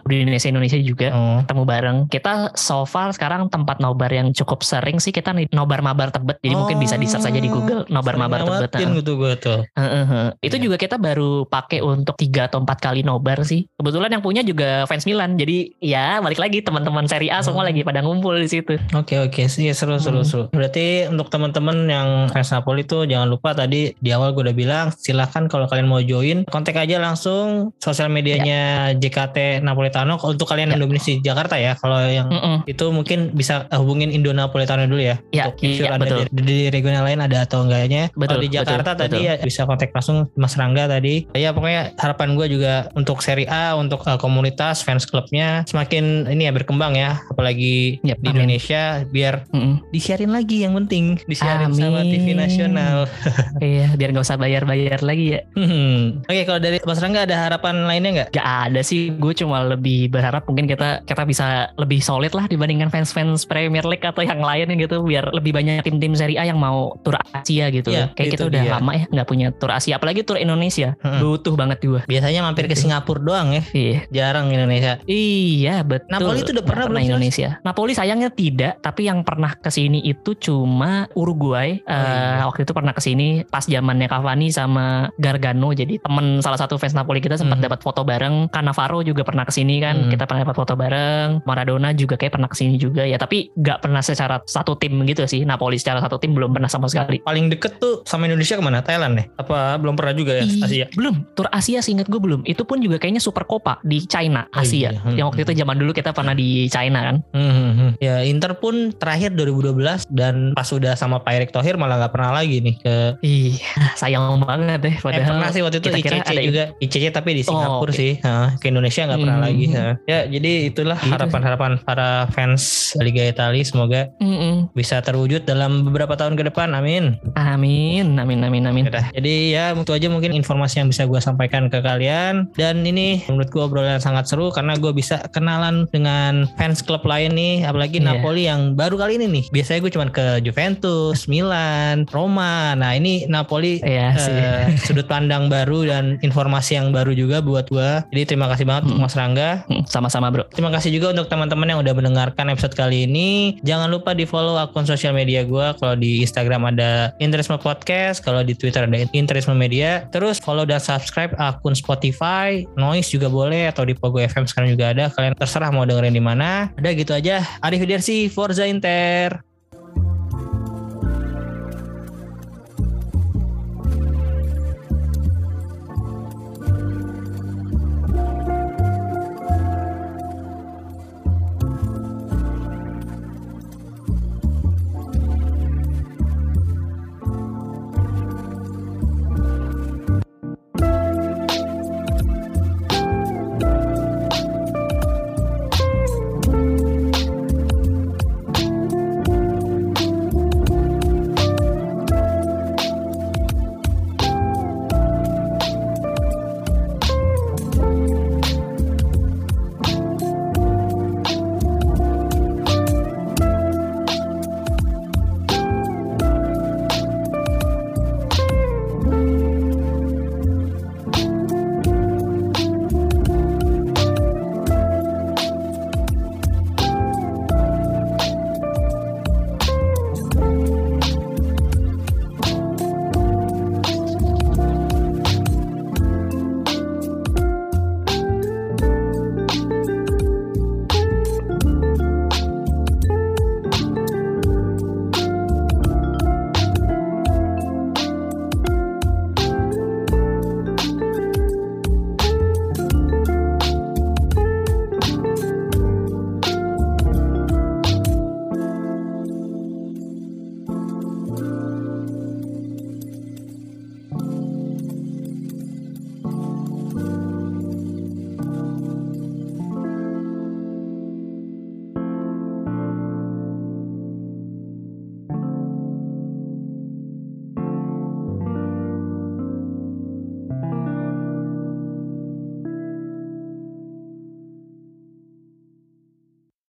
Udinese Indonesia juga Oh. ketemu bareng. Kita so far sekarang tempat nobar yang cukup sering sih kita nobar mabar tebet. Jadi mungkin bisa di search aja di Google nobar mabar tebet. Gitu gue tuh. Heeh, heeh. Itu Iya. juga kita baru pakai untuk tiga atau empat kali nobar sih. Kebetulan yang punya juga fans Milan. Jadi ya balik lagi teman-teman Serie A semua Oh. lagi pada ngumpul di situ. Oke oke sih seru seru Hmm. seru. Berarti untuk teman-teman yang fans Napoli tuh jangan lupa tadi di awal gue udah bilang silahkan kalau kalian mau join kontak aja langsung sosial medianya JKT Napoletano untuk kalian Ya. yang domisili di Jakarta ya. Kalau yang Mm-mm. itu mungkin bisa hubungin Indo Napoletano dulu ya. Ya, Untuk sure iya, ada betul. di, di regional lain ada atau enggaknya. Kalau Betul, di Jakarta betul, tadi betul. ya bisa kontak langsung Mas Rangga tadi. Ya pokoknya harapan gue juga untuk Serie A untuk eh, komunitas fans klubnya semakin ini ya berkembang ya. Apalagi Yap, di amin. Indonesia biar Mm-mm. disiarin lagi yang penting disiarin sama Amin. TV nasional. Iya, biar nggak usah bayar-bayar lagi ya. Hmm. Oke kalau dari Mas Rangga ada harapan lainnya nggak? Gak ada sih, gue cuma lebih berharap mungkin kita kita bisa lebih solid lah dibandingkan fans-fans Premier League atau yang lain gitu, biar lebih banyak tim-tim Serie A yang mau tur Asia gitu. Iya, Kayak kita itu udah dia. lama ya nggak punya tur Asia, apalagi tur Indonesia. Hmm. Butuh banget gue. Biasanya mampir ke. Singapura doang ya, Iya, jarang Indonesia. iya betul. Napoli itu udah pernah Nggak belum sih? Indonesia. Napoli sayangnya tidak, tapi yang pernah ke sini itu cuma Uruguay. Oh, Eh, iya. Waktu itu pernah ke sini pas zamannya Cavani sama Gargano. Jadi temen salah satu fans Napoli kita sempat Hmm. dapat foto bareng. Cannavaro juga pernah ke sini kan. Hmm. Kita pernah dapat foto bareng. Maradona juga kayak pernah ke sini juga ya. Tapi nggak pernah secara satu tim gitu sih. Napoli secara satu tim belum pernah sama sekali. Paling deket tuh sama Indonesia ke mana? Thailand ya? Apa belum pernah juga ya Asia? Belum, tur Asia seingat gue belum. Itu pun juga kayaknya Super Copa di China, Oh Asia. iya, hmm, Yang waktu itu hmm. zaman dulu kita pernah di China kan. Hmm, hmm, hmm. Ya Inter pun terakhir 2012 dan pas udah sama Pak Erick Thohir malah nggak pernah lagi nih ke. Iya, sayang banget deh. Eh, Padahal pernah sih waktu itu kita ICC ada- juga ICC tapi di Singapura oke. sih Hah, ke Indonesia nggak pernah Hmm. lagi ya jadi itulah Gitu harapan-harapan para fans Liga Italia semoga Mm-mm. bisa terwujud dalam beberapa tahun ke depan amin Amin, amin, amin, amin. Yaudah, jadi ya itu aja mungkin informasi yang bisa gue sampaikan ke kalian dan ini menurut gue obrolan sangat seru karena gue bisa kenalan dengan fans klub lain nih apalagi Iya. Napoli yang baru kali ini nih biasanya gue cuma ke Juventus, Milan, Roma nah ini Napoli Iya sih. eh, sudut pandang baru dan informasi yang baru juga buat gue jadi terima kasih banget Hmm. Mas Rangga Mm, Sama-sama bro. Terima kasih juga untuk teman-teman yang udah mendengarkan episode kali ini. Jangan lupa di follow akun sosial media gue. Kalau di Instagram ada Interisme Podcast, kalau di Twitter ada Interisme Media. Terus follow dan subscribe akun Spotify, Noise juga boleh atau di Pogo FM sekarang juga ada. Kalian terserah mau dengerin di mana. Udah gitu aja. Arif Widersi, Forza Inter.